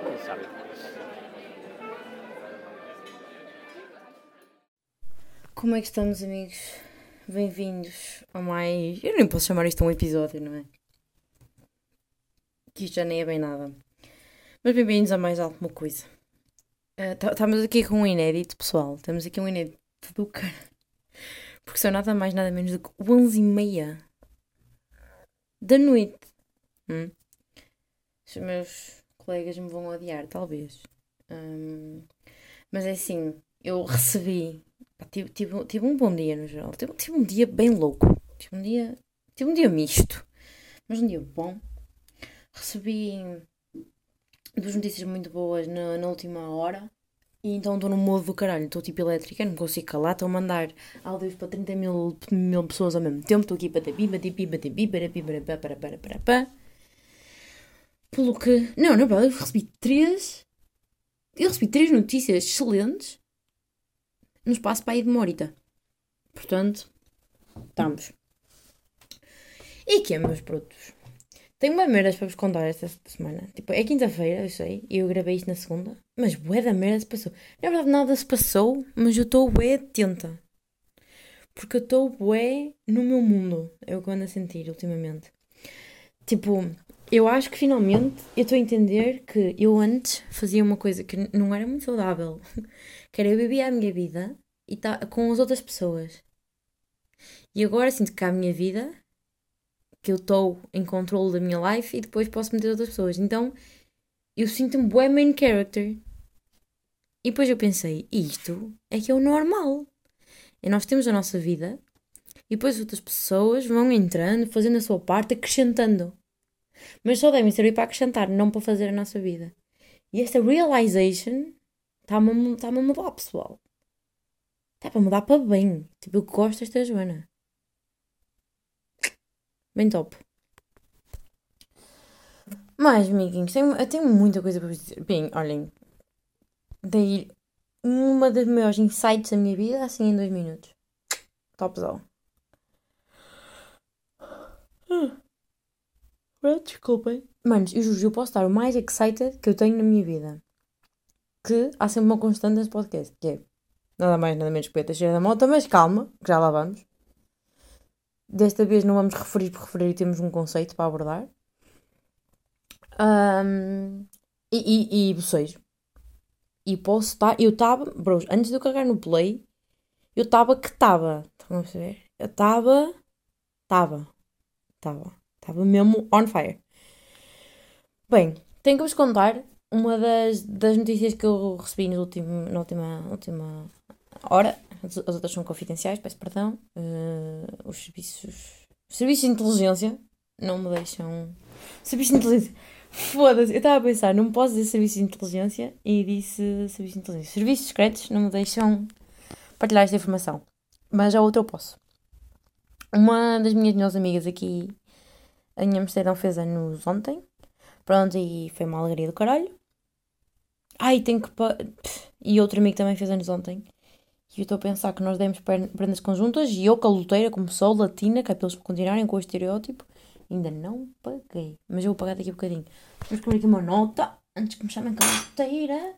Quién sabe. Como é que estamos, amigos? Bem-vindos a mais. Eu nem posso chamar isto um episódio, não é? Que isto já nem é bem nada. Mas bem-vindos a mais alguma coisa. Ah, tá- Estamos aqui com um inédito, pessoal. Estamos aqui um inédito do cara. Porque são nada mais, nada menos do que 11 e meia da noite. Hum? Os meus colegas me vão odiar, talvez. Hum, mas é assim, eu recebi Tive, tive, tive um bom dia no geral. Tive, tive um dia bem louco. Tive um dia, tive um dia misto. Mas um dia bom. Recebi duas notícias muito boas na, na última hora. E então estou no modo do caralho. Estou tipo elétrica, não consigo calar. Estou a mandar áudios para 30 mil, mil pessoas ao mesmo tempo. Estou aqui para pipa, pipa, para pipa, para para para para Pelo que. Não, na verdade, eu recebi três. Eu recebi três notícias excelentes no espaço para aí de uma horita. Portanto, estamos. E que é, meus produtos? Tenho uma merdas para vos contar esta semana. Tipo, é quinta-feira, eu sei, e eu gravei isto na segunda, mas bué da merda se passou. Na verdade, nada se passou, mas eu estou bué atenta. Porque eu estou bué no meu mundo. É o que eu ando a sentir ultimamente. Tipo, eu acho que finalmente eu estou a entender que eu antes fazia uma coisa que não era muito saudável. Que era eu vivia a minha vida e tá com as outras pessoas. E agora sinto que a minha vida, que eu estou em controle da minha life e depois posso meter outras pessoas. Então eu sinto-me bué main character. E depois eu pensei, isto é que é o normal. E nós temos a nossa vida e depois outras pessoas vão entrando, fazendo a sua parte, acrescentando. Mas só devem servir para acrescentar, não para fazer a nossa vida. E esta realization está-me está-me a mudar, pessoal. Está para mudar para bem. Tipo, eu gosto desta Joana. Bem top. Mas, amiguinhos, tenho, eu tenho muita coisa para vos dizer. Bem, olhem. Dei uma das maiores insights da minha vida, assim em dois minutos. Topzão. Ah, Desculpem. Manos, eu juro, eu posso estar o mais excited que eu tenho na minha vida. Que há sempre uma constante nesse podcast, que é nada mais, nada menos que cheira da Mota, mas calma, que já lá vamos. Desta vez não vamos referir por referir, temos um conceito para abordar. Ahm, e, e, e. E posso estar. Eu estava. Bros, antes de eu carregar no play, eu estava que estava. Estão a perceber? Eu estava. Estava. Estava. Estava mesmo on fire. Bem, tenho que vos contar uma das, das notícias que eu recebi no último, na última, última hora. As, as outras são confidenciais, peço perdão. Eh, os serviços. Os serviços de inteligência não me deixam. Serviços de inteligência. Foda-se, eu estava a pensar, não posso dizer serviço de inteligência e disse serviço de inteligência. Serviços secretos não me deixam partilhar esta informação. Mas a outra eu posso. Uma das minhas melhores amigas aqui em Amsterdão fez anos ontem. Pronto, e foi uma alegria do caralho. Ai, tenho que. pa- E outro amigo também fez anos ontem. E eu estou a pensar que nós demos prendas conjuntas e eu, caloteira, como sou, latina, que é para eles continuarem com o estereótipo, ainda não paguei. Mas eu vou pagar daqui a bocadinho. Vou escrever aqui uma nota antes que me chamem caloteira.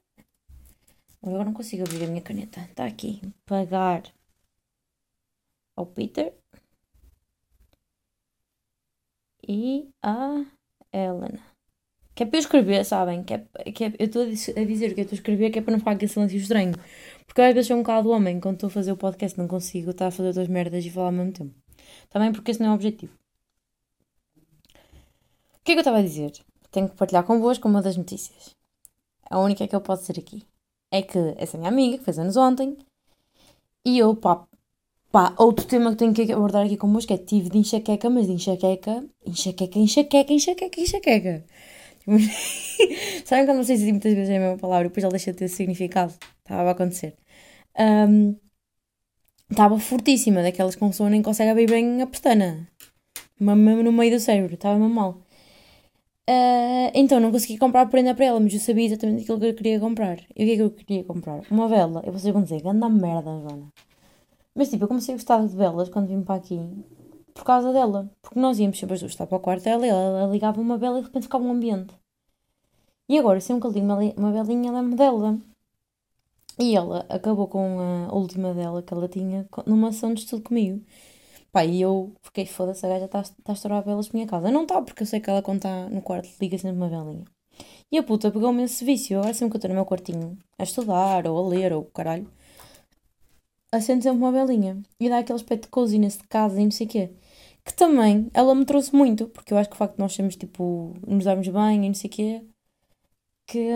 Agora não consigo abrir a minha caneta. Está aqui. Pagar ao Peter e a Helena. Que é para eu escrever, sabem? Que é, que é- eu estou a dizer que eu estou a escrever que é para não ficar aquele silêncio estranho. Porque eu às vezes sou um bocado homem quando estou a fazer o podcast, não consigo estar a fazer duas merdas e falar ao mesmo tempo. Também porque esse não é o objetivo. O que é que eu estava a dizer? Tenho que partilhar convosco uma das notícias. A única que eu posso dizer aqui é que essa minha amiga, que fez anos ontem, e eu, pá, pá, outro tema que tenho que abordar aqui convosco é tive de enxaqueca, mas de enxaqueca, enxaqueca, enxaqueca, enxaqueca, enxaqueca. Sabem quando vocês dizem muitas vezes a mesma palavra e depois ela deixa de ter significado? Estava a acontecer. Ahm, Estava fortíssima, daquelas que uma pessoa nem consegue abrir bem a pestana. Mesmo no meio do cérebro, estava mesmo mal. Ah, então não consegui comprar prenda para ela, mas eu sabia exatamente aquilo que eu queria comprar. E o que é que eu queria comprar? Uma vela. E vocês vão dizer, anda merda, Joana. Mas tipo, eu comecei a gostar de velas quando vim para aqui. por causa dela. Porque nós íamos sempre as duas estar para o quarto dela e ela, ligava uma vela e de repente ficava um ambiente. E agora, sempre que eu ligo uma, uma velinha, lembro dela. E ela acabou com a última dela que ela tinha numa ação de estudo comigo. Pá, e eu fiquei foda-se, a gaja está tá a estourar velas para minha casa. Não está, porque eu sei que ela quando está no quarto liga sempre uma velinha. E a puta pegou-me esse vício. Agora sempre que eu estou no meu quartinho a estudar ou a ler ou caralho, acendo sempre uma velinha. E dá aquele aspecto de coziness de casa e não sei o quê. Que também ela me trouxe muito, porque eu acho que o facto de nós sermos tipo, nos darmos bem e não sei o quê, que,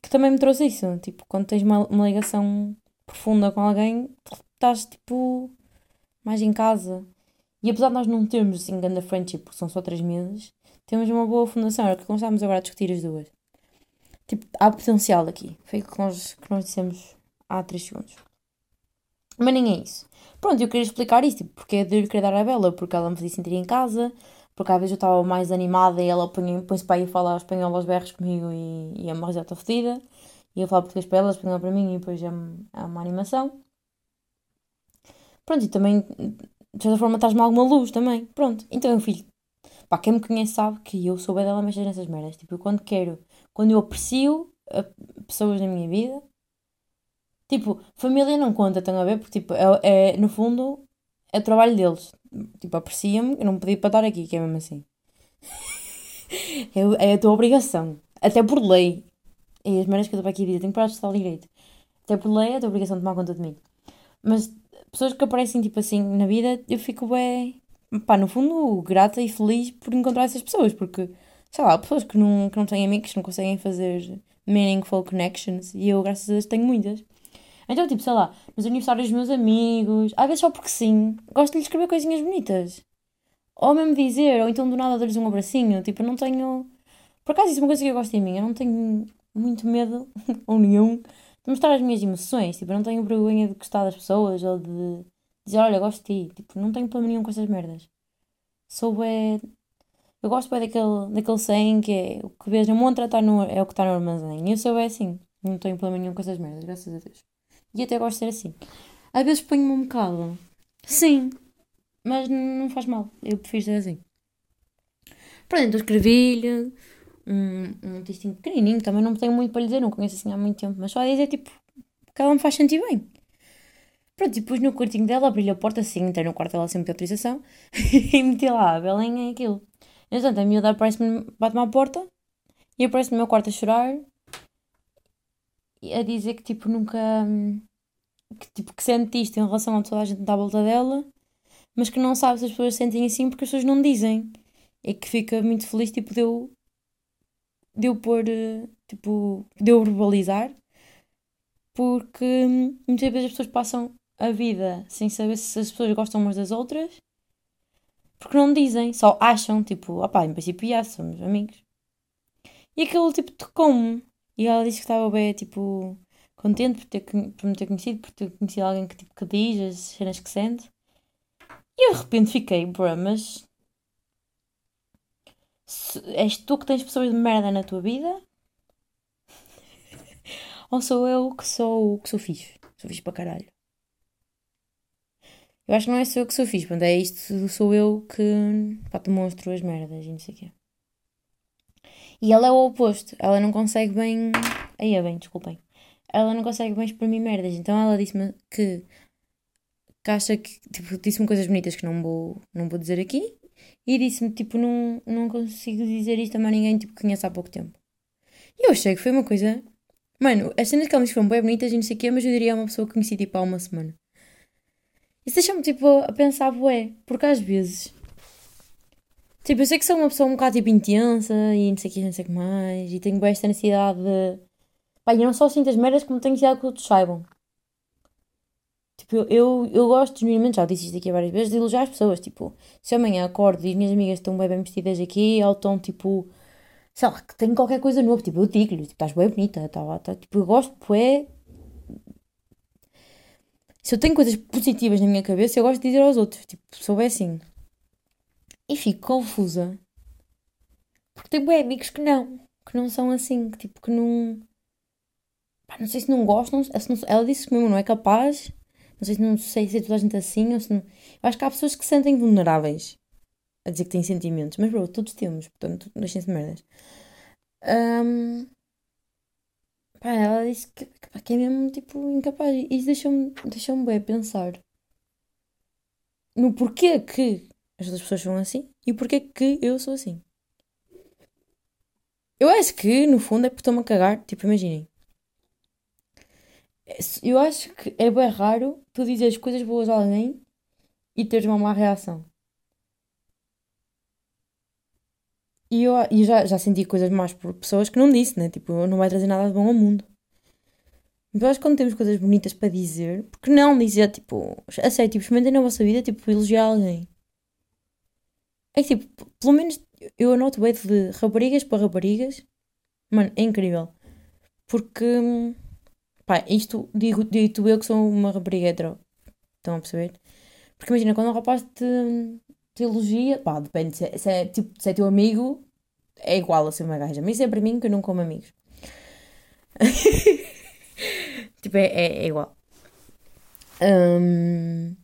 que também me trouxe isso. Tipo, quando tens uma, uma ligação profunda com alguém, estás tipo mais em casa. E apesar de nós não termos assim grande friendship, porque são só três meses, temos uma boa fundação. Era o que nós agora a discutir as duas. Tipo, há potencial aqui. Foi o que nós, que nós dissemos há 3 segundos. Mas nem é isso. Pronto, eu queria explicar isso, tipo, porque é lhe querer dar a Bela, porque ela me fazia sentir em casa, porque às vezes eu estava mais animada e ela põe- põe-se para aí falar espanhol aos berros comigo e, e é uma risada fodida. E eu falo português para ela, espanhol para mim e depois é, é uma animação. Pronto, e também, de certa forma, traz-me alguma luz também. Pronto, então filho. Pá, quem me conhece sabe que eu sou bem dela mexer nessas merdas. Tipo, eu quando quero, quando eu aprecio pessoas na minha vida, tipo, família não conta, estão a ver? Porque, tipo, é, é, no fundo, é o trabalho deles. Tipo, aprecia-me, eu não pedi para estar aqui, que é mesmo assim. É, a tua obrigação. Até por lei. E as merdas que eu estou aqui a dizer, tenho que parar de estar direito. Até por lei é a tua obrigação de tomar conta de mim. Mas pessoas que aparecem, tipo assim, na vida, eu fico bem, pá, no fundo, grata e feliz por encontrar essas pessoas, porque, sei lá, pessoas que não, que não têm amigos, que não conseguem fazer meaningful connections, e eu, graças a Deus, tenho muitas. Então, tipo, sei lá, nos aniversários dos meus amigos, às vezes só porque sim, gosto de lhes escrever coisinhas bonitas. Ou mesmo dizer, ou então do nada dar-lhes um abracinho, tipo, eu não tenho... Por acaso, isso é uma coisa que eu gosto em mim, eu não tenho muito medo, ou nenhum, de mostrar as minhas emoções, tipo, eu não tenho vergonha de gostar das pessoas, ou de dizer, olha, gosto de ti, tipo, não tenho problema nenhum com essas merdas. Sou bem... Eu gosto bem daquele, daquele saying que é o que vês na montra tá no, é o que está no armazém. E eu sou bem assim. Não tenho problema nenhum com essas merdas, graças a Deus. E até gosto de ser assim. Às vezes ponho-me um bocado. Sim. Mas não faz mal. Eu prefiro ser assim. Pronto, então escrevi-lhe um, um textinho pequenininho. Também não tenho muito para lhe dizer, não conheço assim há muito tempo. Mas só a dizer, tipo, que ela me faz sentir bem. Pronto, e depois no quartinho dela, abri-lhe a porta assim, entrei no quarto dela sem ter autorização e meti lá a belinha e aquilo. Entretanto, a miúda aparece-me, bate-me à porta e aparece no meu quarto a chorar a dizer que tipo nunca. hum, que, tipo, que sente isto em relação a toda a gente à volta dela, mas que não sabe se as pessoas sentem assim porque as pessoas não dizem. E que fica muito feliz tipo, de eu. de eh, tipo. de verbalizar. Porque hum, muitas vezes as pessoas passam a vida sem saber se as pessoas gostam umas das outras porque não dizem, só acham, tipo, opá, em princípio já somos amigos. E aquilo, tipo, tocou-me. E ela disse que estava bem, tipo, contente por, ter, por me ter conhecido, por ter conhecido alguém que, tipo, que diz as cenas que sente. E eu de repente fiquei, bro, mas... se- És tu que tens pessoas de merda na tua vida? Ou sou eu que sou, que sou fixe? Sou fixe para caralho. Eu acho que não é só eu que sou fixe, portanto, é isto, sou eu que pá, demonstro as merdas e não sei o quê. E ela é o oposto, ela não consegue bem. Aí é bem, desculpem. Ela não consegue bem exprimir merdas, então ela disse-me que, que acha que. Tipo, disse-me coisas bonitas que não vou, não vou dizer aqui e disse-me, tipo, não, não consigo dizer isto a mais ninguém tipo, que conheço há pouco tempo. E eu achei que foi uma coisa. Mano, as cenas que ela disse foram bem bonitas e não sei o quê, mas eu diria a uma pessoa que conheci tipo há uma semana. Isso deixa-me tipo a pensar, bué, porque às vezes. Tipo, eu sei que sou uma pessoa um bocado tipo intensa e não sei o que, não sei o que mais, e tenho bem esta necessidade de. Pá, eu não só sinto as merdas como tenho necessidade que outros saibam. Tipo, eu, eu, eu gosto, genuinamente, já disse isto aqui várias vezes, de elogiar as pessoas. Tipo, se amanhã acordo e as minhas amigas estão bem, bem vestidas aqui, ou estão tipo. Sei lá, que tenho qualquer coisa nova, tipo, eu digo-lhe, tipo, estás bem bonita, tá, tá, tipo, eu gosto, bué, se eu tenho coisas positivas na minha cabeça, eu gosto de dizer aos outros. Tipo, sou bem assim. E fico confusa. Porque tenho bem amigos que não. Que não são assim. Que tipo, que não. Pá, não sei se não gostam. se não- ela disse que mesmo não é capaz. Não sei se não sei se é toda a gente assim ou se não. Eu acho que há pessoas que se sentem vulneráveis a dizer que têm sentimentos, mas bro, todos temos, portanto, deixem-se de merdas. Um, pá, ela disse que, que é mesmo tipo incapaz. E isso deixou-me deixou bem pensar no porquê que as outras pessoas são assim e porquê que eu sou assim. Eu acho que, no fundo, é porque estou-me a cagar. Tipo, imaginem. Eu acho que é bem raro tu dizeres coisas boas a alguém e teres uma má reação. E eu, e já, já senti coisas más por pessoas que não disse, né? Tipo, não vai trazer nada de bom ao mundo. Mas eu acho que quando temos coisas bonitas para dizer, porque não dizer, tipo, a tipo, experimentem na vossa vida, tipo, elogiar alguém. É tipo, pelo menos eu anoto bem de raparigas para raparigas. Mano, é incrível. Porque, pá, isto digo, digo eu que sou uma rapariga hetero. Estão a perceber? Porque imagina, quando um rapaz te, te elogia, pá, depende, se é, se é, tipo, se é teu amigo, é igual a ser uma gaja. Mas isso é para mim que eu não como amigos. tipo, é, é, é igual. Um,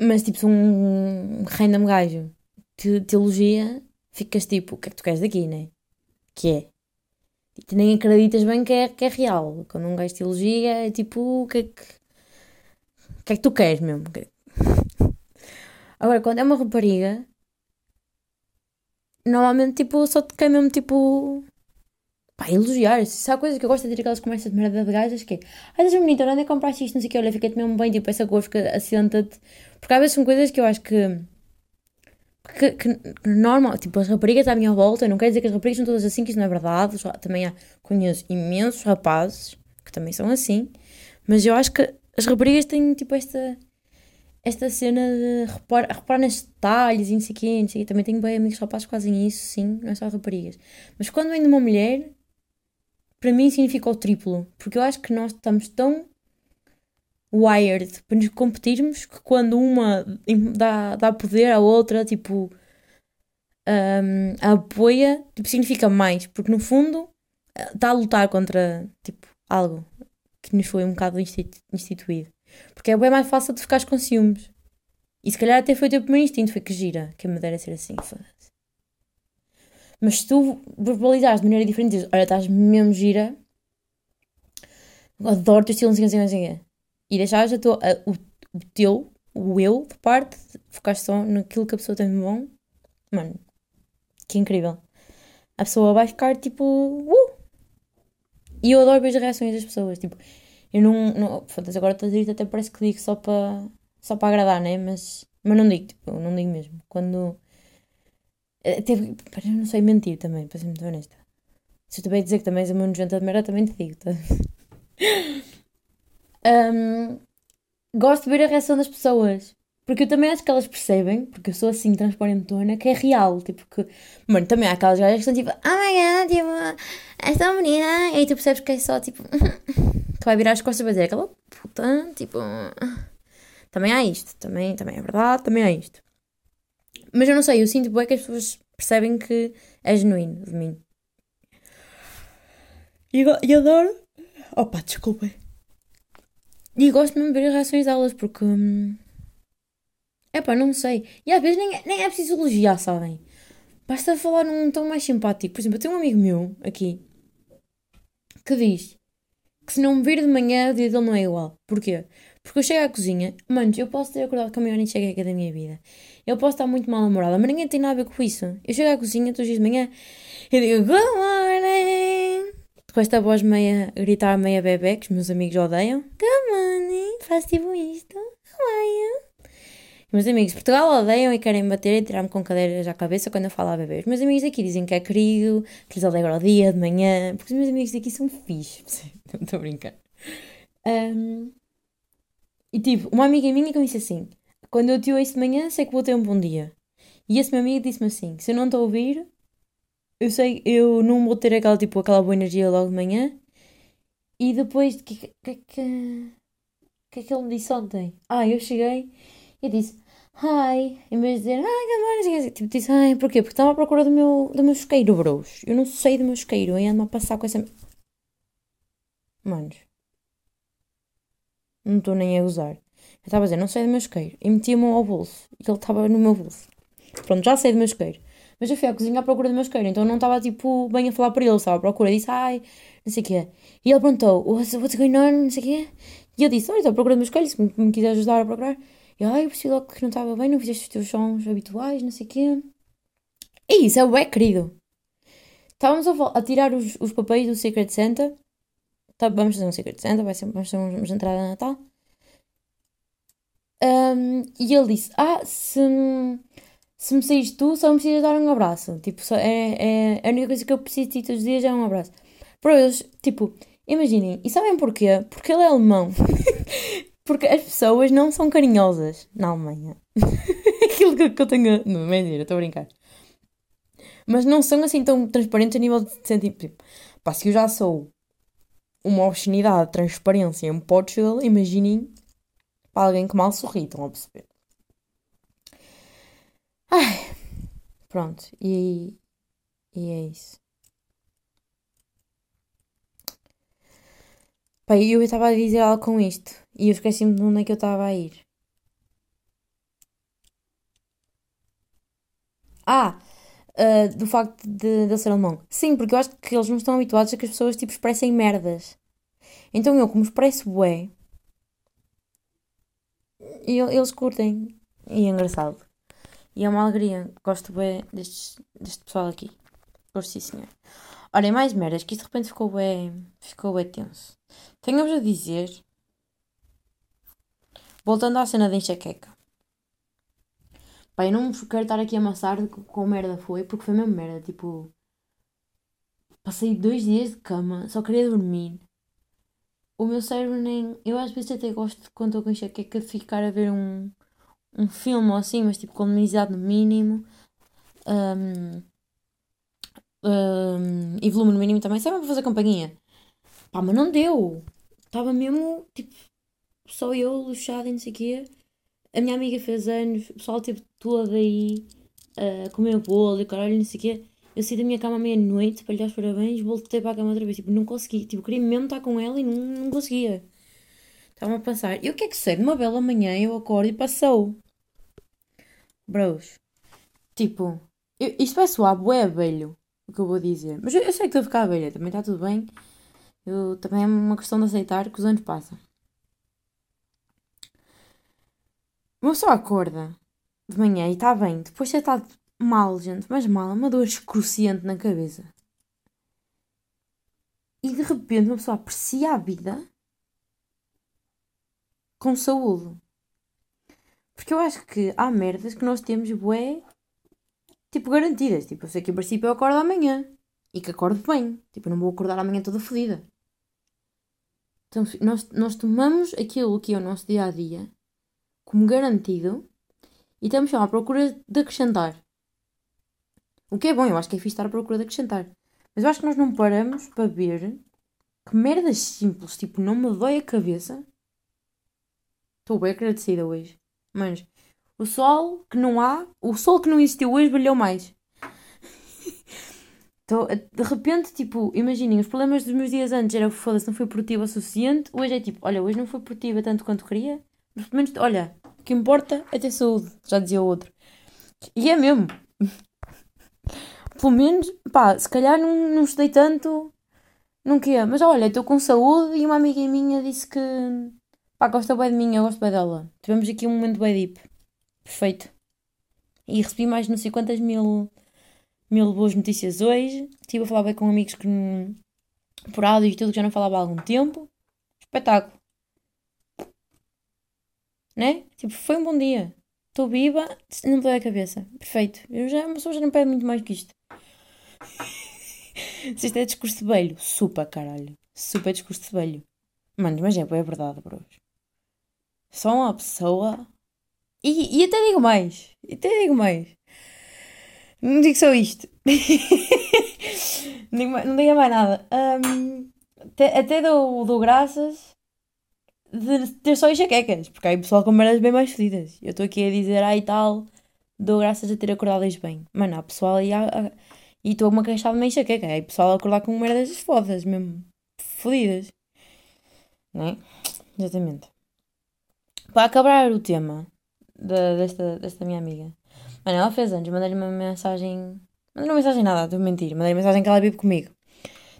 mas tipo, se um random gajo te, te elogia, ficas tipo, o que é que tu queres daqui, né? Que é. E tu nem acreditas bem que é, que é real. Quando um gajo te elogia, é tipo, o que é que. O que é que tu queres mesmo? Agora, quando é uma rapariga, normalmente, tipo, só te quer mesmo, tipo. Pá, elogiar. Se há coisa que eu gosto de ter aquelas conversas de merda de gajas que é. Ai, estás bonita, onde é que compraste isto? Não sei o que, olha, fica-te mesmo bem, tipo, essa cor fica, assenta-te. Porque às vezes são coisas que eu acho que que, que, normal, tipo, as raparigas à minha volta, não quero dizer que as raparigas são todas assim, que isso não é verdade, também há, conheço imensos rapazes que também são assim, mas eu acho que as raparigas têm, tipo, esta, esta cena de reparar, reparar nos detalhes e não sei o quê. também tenho bem amigos rapazes que fazem isso, sim, não é só raparigas, mas quando vem de uma mulher, para mim significa o triplo, porque eu acho que nós estamos tão wired para nos competirmos que quando uma dá, dá poder à outra, tipo, um, a apoia, tipo, significa mais, porque no fundo está a lutar contra, tipo, algo que nos foi um bocado instituído. Porque é bem mais fácil de ficares com ciúmes. E se calhar até foi o teu primeiro instinto, foi que gira, que me dera ser assim, foda-se. Mas se tu verbalizares de maneira diferente, dizes, olha, estás mesmo gira, adoro o teu estilo, não sei o que, não sei e deixares a tua, a, o, o teu, o eu de parte, focar só naquilo que a pessoa tem de bom, mano, que incrível. A pessoa vai ficar tipo, uh! E eu adoro ver as reações das pessoas, tipo, eu não, não agora estou a dizer até parece que digo só para só para agradar, né? Mas, mas não digo, tipo, não digo mesmo. Quando. Até, eu não sei mentir também, para ser muito honesta. Se eu também dizer que também és uma nojenta de merda, também te digo, tá? um, gosto de ver a reação das pessoas. Porque eu também acho que elas percebem, porque eu sou assim transparentona, que é real. Tipo, que. Mano, também há aquelas gajas que estão tipo, oh my god, tipo, tão bonita. E aí tu percebes que é só tipo. tu vai virar as costas e vai dizer aquela puta, tipo. Também há isto, também, também é verdade, também há isto. Mas eu não sei, eu sinto bem que as pessoas percebem que é genuíno de mim. E, e adoro. Opa, desculpem. E gosto mesmo de ver as reações delas, porque. É hum, pá, não sei. E às vezes nem, é, nem é preciso elogiar, sabem? Basta falar num tom mais simpático. Por exemplo, eu tenho um amigo meu aqui que diz que se não me vir de manhã, o dia dele não é igual. Porquê? Porque eu chego à cozinha, manos, eu posso ter acordado com a maior enxaqueca da minha vida. Eu posso estar muito mal namorada, mas ninguém tem nada a ver com isso. Eu chego à cozinha todos os dias de manhã e digo Good morning! Com esta voz meia, gritar meia bebê, que os meus amigos odeiam. Good morning, faço tipo isto. How? Meus amigos de Portugal odeiam e querem bater e tirar-me com cadeiras à cabeça quando eu falo a bebês. Meus amigos daqui dizem que é querido, que lhes alegra o dia de manhã, porque os meus amigos daqui são fixos. Não estou a brincar. Um, e tipo, uma amiga minha que me disse assim: quando eu te ouço de manhã, sei que vou ter um bom dia. E esse meu amigo disse-me assim: se eu não estou a ouvir, eu sei, eu não vou ter aquela, tipo, aquela boa energia logo de manhã. E depois, o que, que, que, que é que ele me disse ontem? Ah, eu cheguei e disse, hi, em vez de dizer, ai, que morning, tipo, disse, ai, porquê? Porque estava à procura do meu, do meu isqueiro, bros. Eu não sei do meu isqueiro, e ando a passar com essa... Manos. Não estou nem a usar. Eu estava a dizer, não sei do meu isqueiro. E metia-me ao bolso. E ele estava no meu bolso. Pronto, já sei do meu isqueiro. Mas eu fui à cozinha à procura do meu isqueiro. Então eu não estava, tipo, bem a falar para ele. Estava à procura. E disse, ai, não sei o quê. E ele perguntou, what's, what's going on? Não sei o quê. E eu disse, olha, estou à procura do meu isqueiro. Se me, me quiser ajudar a procurar. E ai, eu percebi logo que não estava bem. Não fizeste os teus sons habituais, não sei o quê. E isso é o é querido. Estávamos a, a tirar os, os papéis do Secret Santa. Tá, vamos fazer um Secret Santa, vai ser, vamos fazer uma entrada de Natal. Um, e ele disse: Ah, se, se me saís tu, só me precisas dar um abraço. Tipo, só, é, é, a única coisa que eu preciso de ti todos os dias é um abraço. Para eles, tipo, imaginem, e sabem porquê? Porque ele é alemão. Porque as pessoas não são carinhosas na Alemanha. Aquilo que, eu tenho. Não, mentira, estou a brincar. Mas não são assim tão transparentes a nível de sentimento. Tipo, pá, se eu já sou uma obscenidade de transparência em Portugal, imaginem para alguém que mal sorri, estão a perceber? Ai, pronto, e, e é isso. Pá, eu estava a dizer algo com isto e eu esqueci-me de onde é que eu estava a ir. Ah, uh, do facto de, de ser alemão. Sim, porque eu acho que eles não estão habituados a que as pessoas tipo expressem merdas. Então eu, como expresso bué, eles curtem. E é engraçado. E é uma alegria. Gosto bem deste, deste pessoal aqui. Gosto sim, senhor. Olha, e mais merdas, que isto de repente ficou bem, ficou bem tenso. Tenho-vos a dizer, voltando à cena da enxaqueca. Pá, eu não quero estar aqui a amassar de com merda foi, porque foi mesmo merda. Tipo, passei dois dias de cama, só queria dormir o meu cérebro nem. Eu às vezes até gosto, quando estou com enxaqueca, de ficar a ver um, um filme ou assim, mas tipo lumiноsidade no mínimo. Um, um, e volume no mínimo também, sempre para fazer companhia. Pá, mas não deu. Estava mesmo, tipo, só eu, luxada e não sei o quê. A minha amiga fez anos, o pessoal teve todo aí uh, comer bolo e caralho, não sei o quê. Eu saí da minha cama à meia-noite para lhe dar os parabéns, voltei para a cama outra vez. Tipo, não consegui. Tipo, queria mesmo estar com ela e não, não conseguia. Estava a pensar. E o que é que sei? De uma bela manhã eu acordo e passou. Bros. Tipo, eu, isto vai soar bué velho, o que eu vou dizer. Mas eu, eu sei que estou a ficar velha, também está tudo bem. Eu, também é uma questão de aceitar que os anos passam. Uma pessoa acorda de manhã e está bem. Depois já está mal, gente, mas mal, uma dor excruciante na cabeça. E de repente uma pessoa aprecia a vida com saúde. Porque eu acho que há merdas que nós temos bué, tipo, garantidas. Tipo, eu sei que em princípio eu acordo amanhã. E que acordo bem. Tipo, não vou acordar amanhã toda fodida. Então, nós, nós tomamos aquilo que é o nosso dia a dia como garantido e estamos só à procura de acrescentar. O que é bom, eu acho que é fixe estar à procura de acrescentar. Mas eu acho que nós não paramos para ver que merdas simples, tipo, não me dói a cabeça. Estou bem agradecida hoje. Mas o sol que não há, o sol que não existiu hoje brilhou mais. Então, de repente, tipo, imaginem, os problemas dos meus dias antes era foda-se, não foi produtiva o suficiente. Hoje é tipo, olha, hoje não foi produtiva tanto quanto queria, mas pelo menos, olha, o que importa é ter saúde, já dizia o outro. E é mesmo pelo menos, pá, se calhar não, não estudei tanto, não queria. Mas olha, estou com saúde e uma amiga minha disse que, pá, gosta bem de mim, eu gosto bem dela. Tivemos aqui um momento bem deep. Perfeito. E recebi mais de não sei quantas mil, mil boas notícias hoje. Estive a falar bem com amigos que, por áudio e tudo, que já não falava há algum tempo. Espetáculo. Né? Tipo, foi um bom dia. Estou viva, não me a cabeça. Perfeito. Eu já, uma pessoa já não pede muito mais que isto. Se isto é discurso de velho, super caralho. Super discurso de velho. Mano, mas é, é verdade, bros. Só uma pessoa. E, e até digo mais. Até digo mais. Não digo só isto. não, digo mais, não mais nada. Um, até, até dou, dou graças de ter só enxaquecas. Porque aí o pessoal com merdas bem mais fedidas. Eu estou aqui a dizer, ai tal, dou graças a ter acordado hoje bem. Mano, há pessoal aí e estou-me a queixar de uma enxaqueca. Aí o pessoal a acordar com merdas fodas mesmo. Fodidas. Não é? Exatamente. Para acabar o tema da- desta, desta minha amiga. Mano, ela fez anos, mandei-lhe uma mensagem. Mandei-lhe uma mensagem nada, estou a mentir. Mandei-lhe mensagem que ela vive comigo.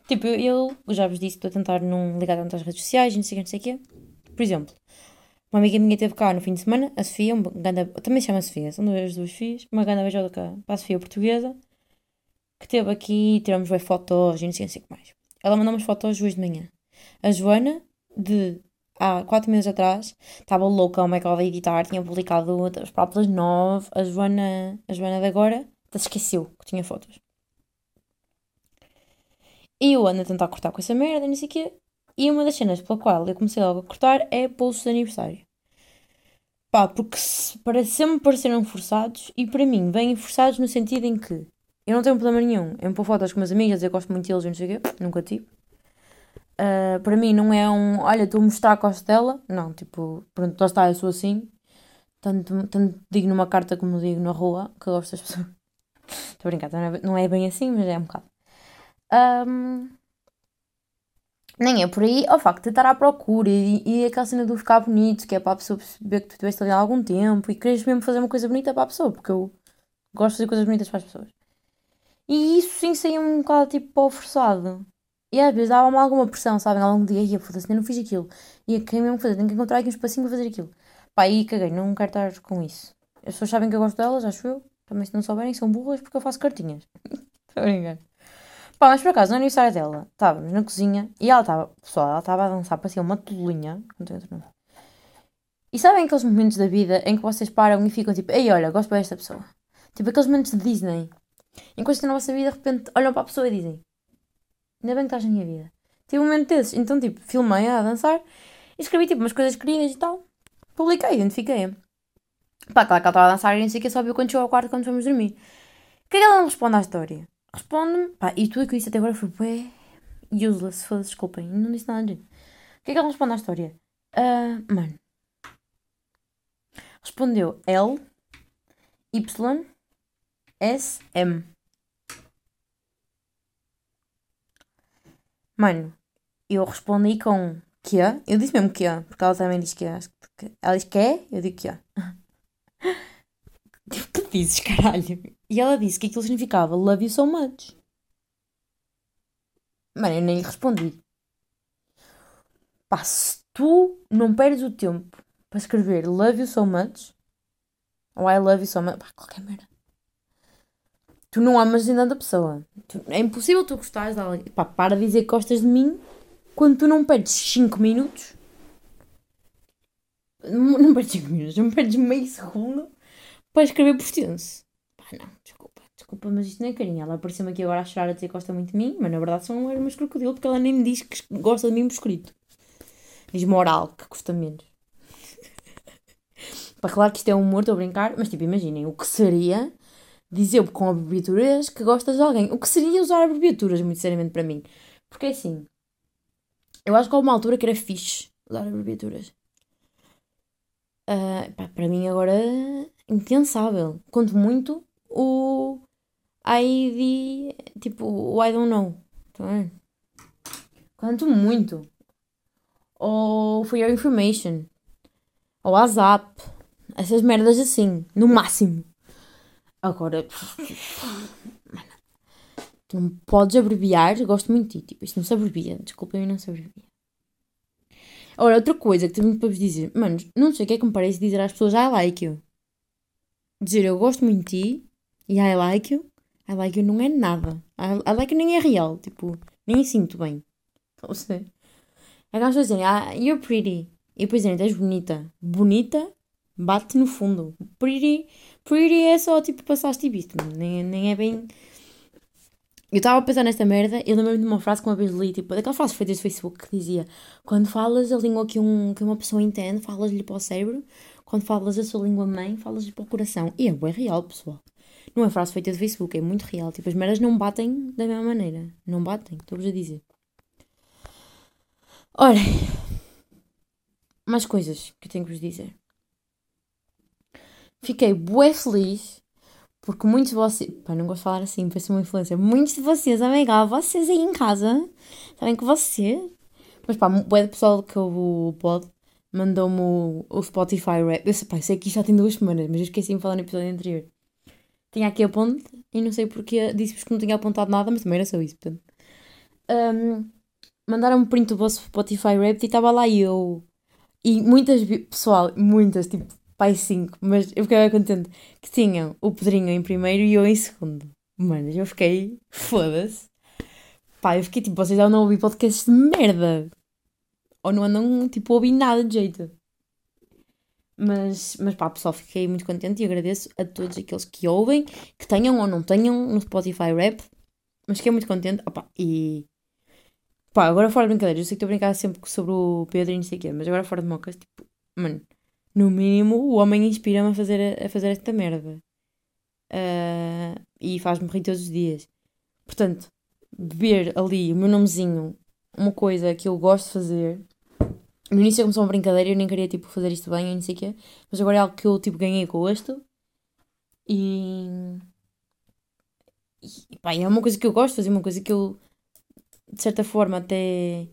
Tipo, eu, eu já vos disse, estou a tentar não ligar tanto às redes sociais, não sei o que, não sei o quê. Por exemplo, uma amiga minha esteve cá no fim de semana, a Sofia, um ganda, também se chama Sofia, são duas, duas filhas, uma grande beijola cá para a Sofia portuguesa, que esteve aqui, tiramos fotos e não sei, não sei o que mais. Ela mandou umas fotos hoje de manhã. A Joana, de há 4 meses atrás, estava louca, como é que ela ia editar, tinha publicado as próprias 9. A Joana, a Joana de agora, até esqueceu que tinha fotos. E eu ando a tentar cortar com essa merda, não sei o quê. E uma das cenas pela qual eu comecei logo a cortar é posts de aniversário. Pá, porque para sempre pareceram forçados e para mim vêm forçados no sentido em que eu não tenho problema nenhum em pôr fotos com meus amigos, que gosto muito deles não sei o quê, nunca tive. Ah, para mim não é um, olha, estou a mostrar a costa dela. Não, tipo, pronto, lá está, eu sou assim. Tanto, tanto digo numa carta como digo na rua, que eu gosto das pessoas. Estou a brincar, não é, não é bem assim, mas é um bocado. Ahm, nem é por aí ao facto de estar à procura e, e aquela cena do ficar bonito, que é para a pessoa perceber que tu estiveste ali há algum tempo e queres mesmo fazer uma coisa bonita para a pessoa, porque eu gosto de fazer coisas bonitas para as pessoas. E isso sim saía um bocado tipo para o forçado. E às vezes dava-me alguma pressão, sabem? Algum dia, ia foda-se, eu não fiz aquilo. E quem mesmo fazer, tenho que encontrar aqui um espacinho para fazer aquilo. Pá, aí caguei, não quero estar com isso. As pessoas sabem que eu gosto delas, acho eu. Também se não souberem, são burras porque eu faço cartinhas. Estou a brincar. Pá, mas por acaso, no aniversário dela, estávamos na cozinha e ela estava, pessoal, ela estava a dançar, parecia uma tolinha. Não tenho outro nome. E sabem aqueles momentos da vida em que vocês param e ficam tipo, ei, olha, gosto bem desta pessoa. Tipo aqueles momentos de Disney. Vocês estão na vossa vida, de repente olham para a pessoa e dizem, ainda bem que estás na minha vida. Tive um momento desses. Então, tipo, filmei a dançar e escrevi, tipo, umas coisas queridas e tal. Publiquei, identifiquei-a. Pá, claro que ela estava a dançar e não sei o que, só viu quando chegou ao quarto quando fomos dormir. O que é que ela não responde à história? Responde-me, pá, e tudo o que eu disse até agora foi, bué, useless, foda-se, desculpem, não disse nada de. O que é que ela responde à história? Ah, mano. Respondeu L, Y, S, M. Mano, eu respondi com que é? Eu disse mesmo que é, porque ela também diz que é. Ela diz que é, eu digo que é. Tipo, que dizes, caralho? E ela disse que aquilo significava love you so much. Mano, eu nem lhe respondi. Pá, se tu não perdes o tempo para escrever love you so much, ou I love you so much, pá, qualquer merda. Tu não amas ainda da pessoa. Tu- é impossível tu gostares de alguém. Pá, para dizer que gostas de mim quando tu não perdes 5 minutos. Não não perdes 5 minutos, não perdes meio segundo para escrever por tenso. Pá, não, desculpa, desculpa, mas isto não é carinho. Ela apareceu-me aqui agora a chorar a dizer que gosta muito de mim, mas na verdade são lágrimas de crocodilo porque ela nem me diz que gosta de mim por escrito. Diz moral, que custa menos. Pá, claro que isto é humor, estou a brincar, mas tipo, imaginem o que seria dizer com abreviaturas que gostas de alguém. O que seria usar abreviaturas, muito seriamente para mim. Porque assim, eu acho que há uma altura que era fixe usar abreviaturas. Ah, pá, para mim agora é impensável. Conto muito o ID, tipo, o I don't know. Tá bem? Conto muito. Ou for your information. Ou WhatsApp. Essas merdas assim, no máximo. Agora, mano, tu não podes abreviar, gosto muito de ti. Tipo, isto não se abrevia. Desculpem, não se abrevia. Ora, outra coisa que muito para vos dizer. Mano, não sei o que é que me parece dizer às pessoas I like you. Dizer eu gosto muito de ti e I like you. I like you não é nada. I, I like you nem é real. Tipo, nem sinto bem. Estão a perceber? É que as pessoas dizem, ah, you're pretty. E depois dizem, és bonita. Bonita bate no fundo. Pretty, pretty é só tipo passaste e viste. Nem, nem é bem. Eu estava a pensar nesta merda e lembro-me de uma frase que uma vez li, tipo, daquelas frases feitas no Facebook que dizia: Quando falas a língua que, um, que uma pessoa entende, falas-lhe para o cérebro. Quando falas a sua língua mãe, falas-lhe para o coração. E é bem real, pessoal. Não é frase feita de Facebook, é muito real. Tipo, as merdas não batem da mesma maneira. Não batem, estou-vos a dizer. Ora, mais coisas que eu tenho que vos dizer. Fiquei bué feliz porque muitos de vocês. Pá, não gosto de falar assim, parece uma influência. Muitos de vocês, amiga, vocês aí em casa, sabem que você. Mas pá, bué de pessoal que ouve o pod mandou-me o, o Spotify Rap. Eu sei, pá, sei que isto já tem duas semanas, mas eu esqueci-me de falar no episódio anterior. Tinha aqui a ponte e não sei porque disse-vos que não tinha apontado nada, mas também era só isso. Portanto. Um, mandaram-me print do vosso Spotify Rap e estava lá eu. E muitas, pessoal, muitas, tipo, pai 5, mas eu fiquei contente que tinham o Pedrinho em primeiro e eu em segundo. Mano, eu fiquei, foda-se. Pá, eu fiquei tipo, vocês já não ouvi podcasts de merda. Ou não andam, tipo, a ouvir nada de jeito. Mas, mas pá, pessoal, fiquei muito contente e agradeço a todos aqueles que ouvem, que tenham ou não tenham no Spotify Rap. Mas fiquei muito contente. Opa, e pá, agora fora de brincadeira, eu sei que estou a brincar sempre sobre o Pedro e não sei o quê, mas agora fora de mocas, tipo, mano, no mínimo o homem inspira-me a fazer, a fazer esta merda. Uh, e faz-me rir todos os dias. Portanto, ver ali o meu nomezinho, uma coisa que eu gosto de fazer. No início começou uma brincadeira, eu nem queria tipo fazer isto bem, ou não sei o quê, mas agora é algo que eu tipo ganhei gosto. E. E pá, é uma coisa que eu gosto de fazer, uma coisa que eu de certa forma até.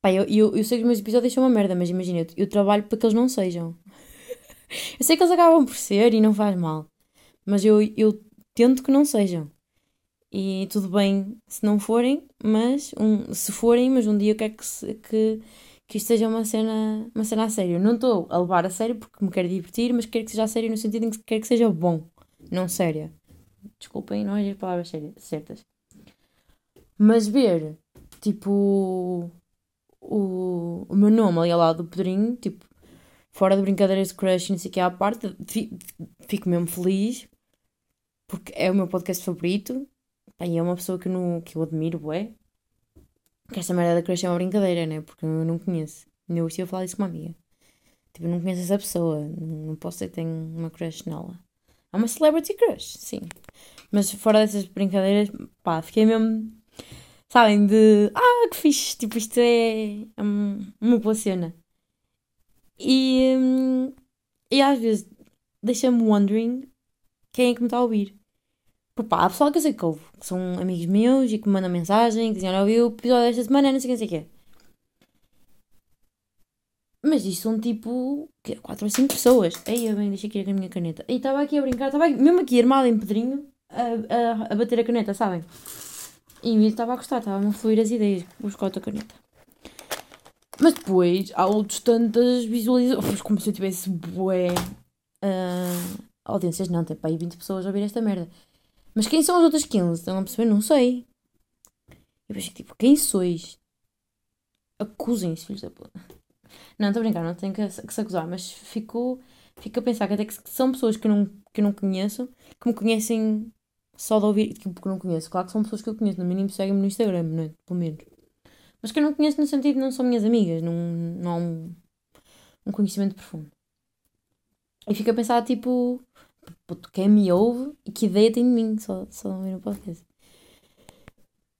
Pá, eu, eu, eu sei que os meus episódios são uma merda, mas imagina, eu, eu trabalho para que eles não sejam. eu sei que eles acabam por ser e não faz mal, mas eu, eu tento que não sejam. E tudo bem se não forem, mas um, se forem, mas um dia eu quero que, se, que, que isto seja uma cena, uma cena a sério. Não estou a levar a sério porque me quero divertir, mas quero que seja a sério no sentido em que quero que seja bom, não séria. Desculpem, não é as palavras certas. Mas ver, tipo, o, o meu nome ali ao lado do Pedrinho, tipo, fora de brincadeiras de crush, não sei o que, à parte, fico mesmo feliz, porque é o meu podcast favorito e é uma pessoa que, não, que eu admiro, é. Que essa merda da crush é uma brincadeira, né? Porque eu não conheço. Eu estive a falar isso com uma amiga. Tipo, eu não conheço essa pessoa. Não posso dizer que tenho uma crush nela. É uma celebrity crush, sim. Mas fora dessas brincadeiras, pá, fiquei mesmo. Sabem, de. Ah, que fixe! Tipo, isto é. é uma boa cena. E. Hum, e às vezes deixa-me wondering quem é que me está a ouvir. Porque pá, há pessoal que eu sei que ouve, que são amigos meus e que me mandam mensagem, que dizem, olha, ouvi o episódio desta semana, não sei o que, não sei o que. Mas isto são tipo 4 ou 5 pessoas. Aí eu bem, deixa aqui a minha caneta. E estava aqui a brincar, estava mesmo aqui armada em pedrinho a, a, a bater a caneta, sabem? E ele estava a gostar, estava a fluir as ideias, buscar outra caneta. Mas depois há outros tantas visualizações, como se eu tivesse bué. Uh, audiências não, tem para aí 20 pessoas a ouvir esta merda. Mas quem são as outras 15? Estão a perceber? Não sei. Eu pensei, tipo, quem sois? Acusem-se, filhos da puta. Não, estou a brincar, não tenho que, que se acusar, mas fico, fico a pensar que até que são pessoas que eu não, que eu não conheço, que me conhecem só de ouvir, tipo, que não conheço. Claro que são pessoas que eu conheço, no mínimo seguem-me no Instagram, não é? Pelo menos. Mas que eu não conheço no sentido não são minhas amigas, não, não há um, um conhecimento profundo. E fico a pensar, tipo, quem me ouve e que ideia tem de mim, só, só ouvir no podcast.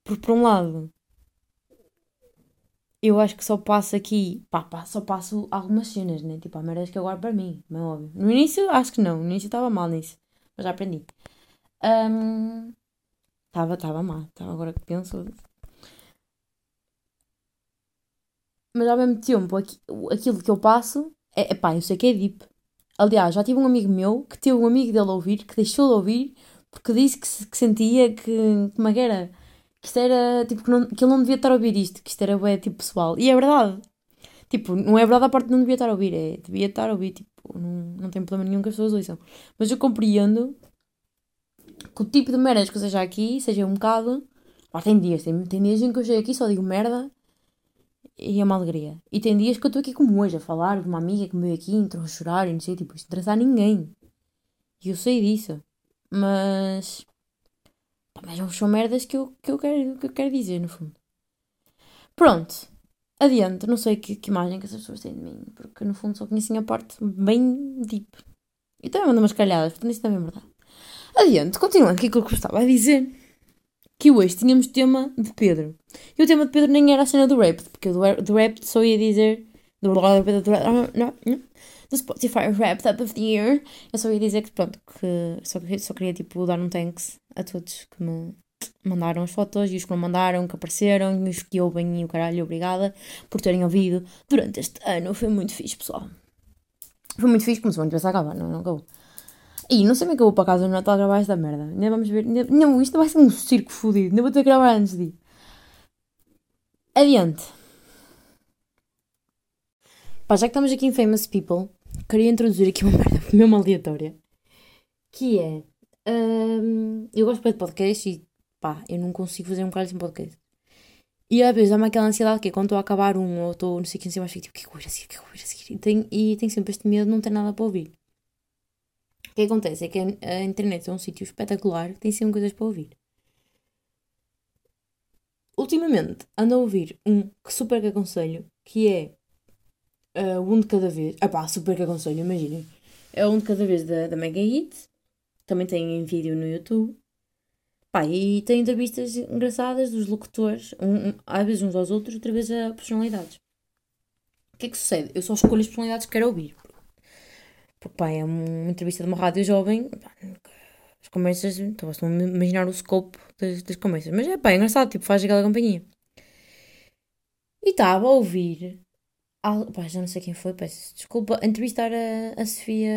Por, por um lado, eu acho que só passo aqui, pá, pá, só passo algumas cenas, né? Tipo, há merdas que eu guardo para mim, não é óbvio. No início, acho que não, no início estava mal nisso, mas já aprendi. Estava, um, estava estava agora que penso. Mas ao mesmo tempo, aquilo que eu passo é, pá, eu sei que é deep. Aliás, já tive um amigo meu que teve um amigo dele a ouvir, que deixou de ouvir, porque disse que, que sentia que. Como que era? Que isto era. Tipo, que, não, que ele não devia estar a ouvir isto, que isto era bem, tipo, pessoal. E é verdade. Tipo, não é verdade a parte de não devia estar a ouvir, é. Devia estar a ouvir, tipo, não, não tem problema nenhum que as pessoas ouçam. Mas eu compreendo que o tipo de merdas que eu seja aqui seja um bocado. Pá, tem dias, tem, tem dias em que eu chego aqui só digo merda e é uma alegria. E tem dias que eu estou aqui como hoje, a falar de uma amiga que me veio aqui, entrou a chorar e não sei, tipo, isto interessa a ninguém. E eu sei disso. Mas. Pá, mas são merdas que eu, que, eu quero, que eu quero dizer, no fundo. Pronto. Adiante. Não sei que, que imagem que essas pessoas têm de mim, porque no fundo só conhecem a parte bem deep. E também mando umas calhadas, portanto isso também é verdade. Adiante, continuando aqui com o que eu estava a dizer que hoje tínhamos tema de Pedro. E o tema de Pedro nem era a cena do rap, porque do, do rap só ia dizer. Do, do Spotify Rap Up of the Year. Eu só ia dizer que, pronto, que só, só queria tipo dar um thanks a todos que me, mandaram as fotos e os que não mandaram, que apareceram, e os que ouvem e o caralho, obrigada por terem ouvido durante este ano. Foi muito fixe, pessoal. Foi muito fixe, começou a pensar acabar, não, não acabou. E não sei como é que eu vou para casa no Natal gravar esta merda. Ainda vamos ver. Não, isto vai ser um circo fodido. Ainda vou ter que gravar antes de ir. Adiante. Pá, já que estamos aqui em Famous People, queria introduzir aqui uma merda mesmo aleatória. Que é. hum, eu gosto bem de podcast e pá, eu não consigo fazer um bocado sem podcast. E às vezes dá-me aquela ansiedade que é quando estou a acabar um ou estou não sei quem sei mais, fico tipo, o que é que eu vou ir a seguir, o que é que eu vou ir a seguir? E tenho, e tenho sempre este medo de não ter nada para ouvir. Que acontece é que a, a internet é um sítio espetacular, tem sempre coisas para ouvir. Ultimamente ando a ouvir um que super que aconselho, que é uh, um de cada vez. Ah pá, super que aconselho, imaginem. É um de cada vez da, da Mega Hit. Também tem em vídeo no YouTube. Pá, e tem entrevistas engraçadas dos locutores, um, um, às vezes uns aos outros, outra vez a personalidades. O que é que sucede? Eu só escolho as personalidades que quero ouvir. Porque, pá, é uma entrevista de uma rádio jovem. As conversas, então, estão a imaginar o scope das, das conversas. Mas é, pá, é engraçado, tipo, faz aquela companhia. E estava a ouvir. al- Pá, já não sei quem foi, peço desculpa. a Entrevistar a, a Sofia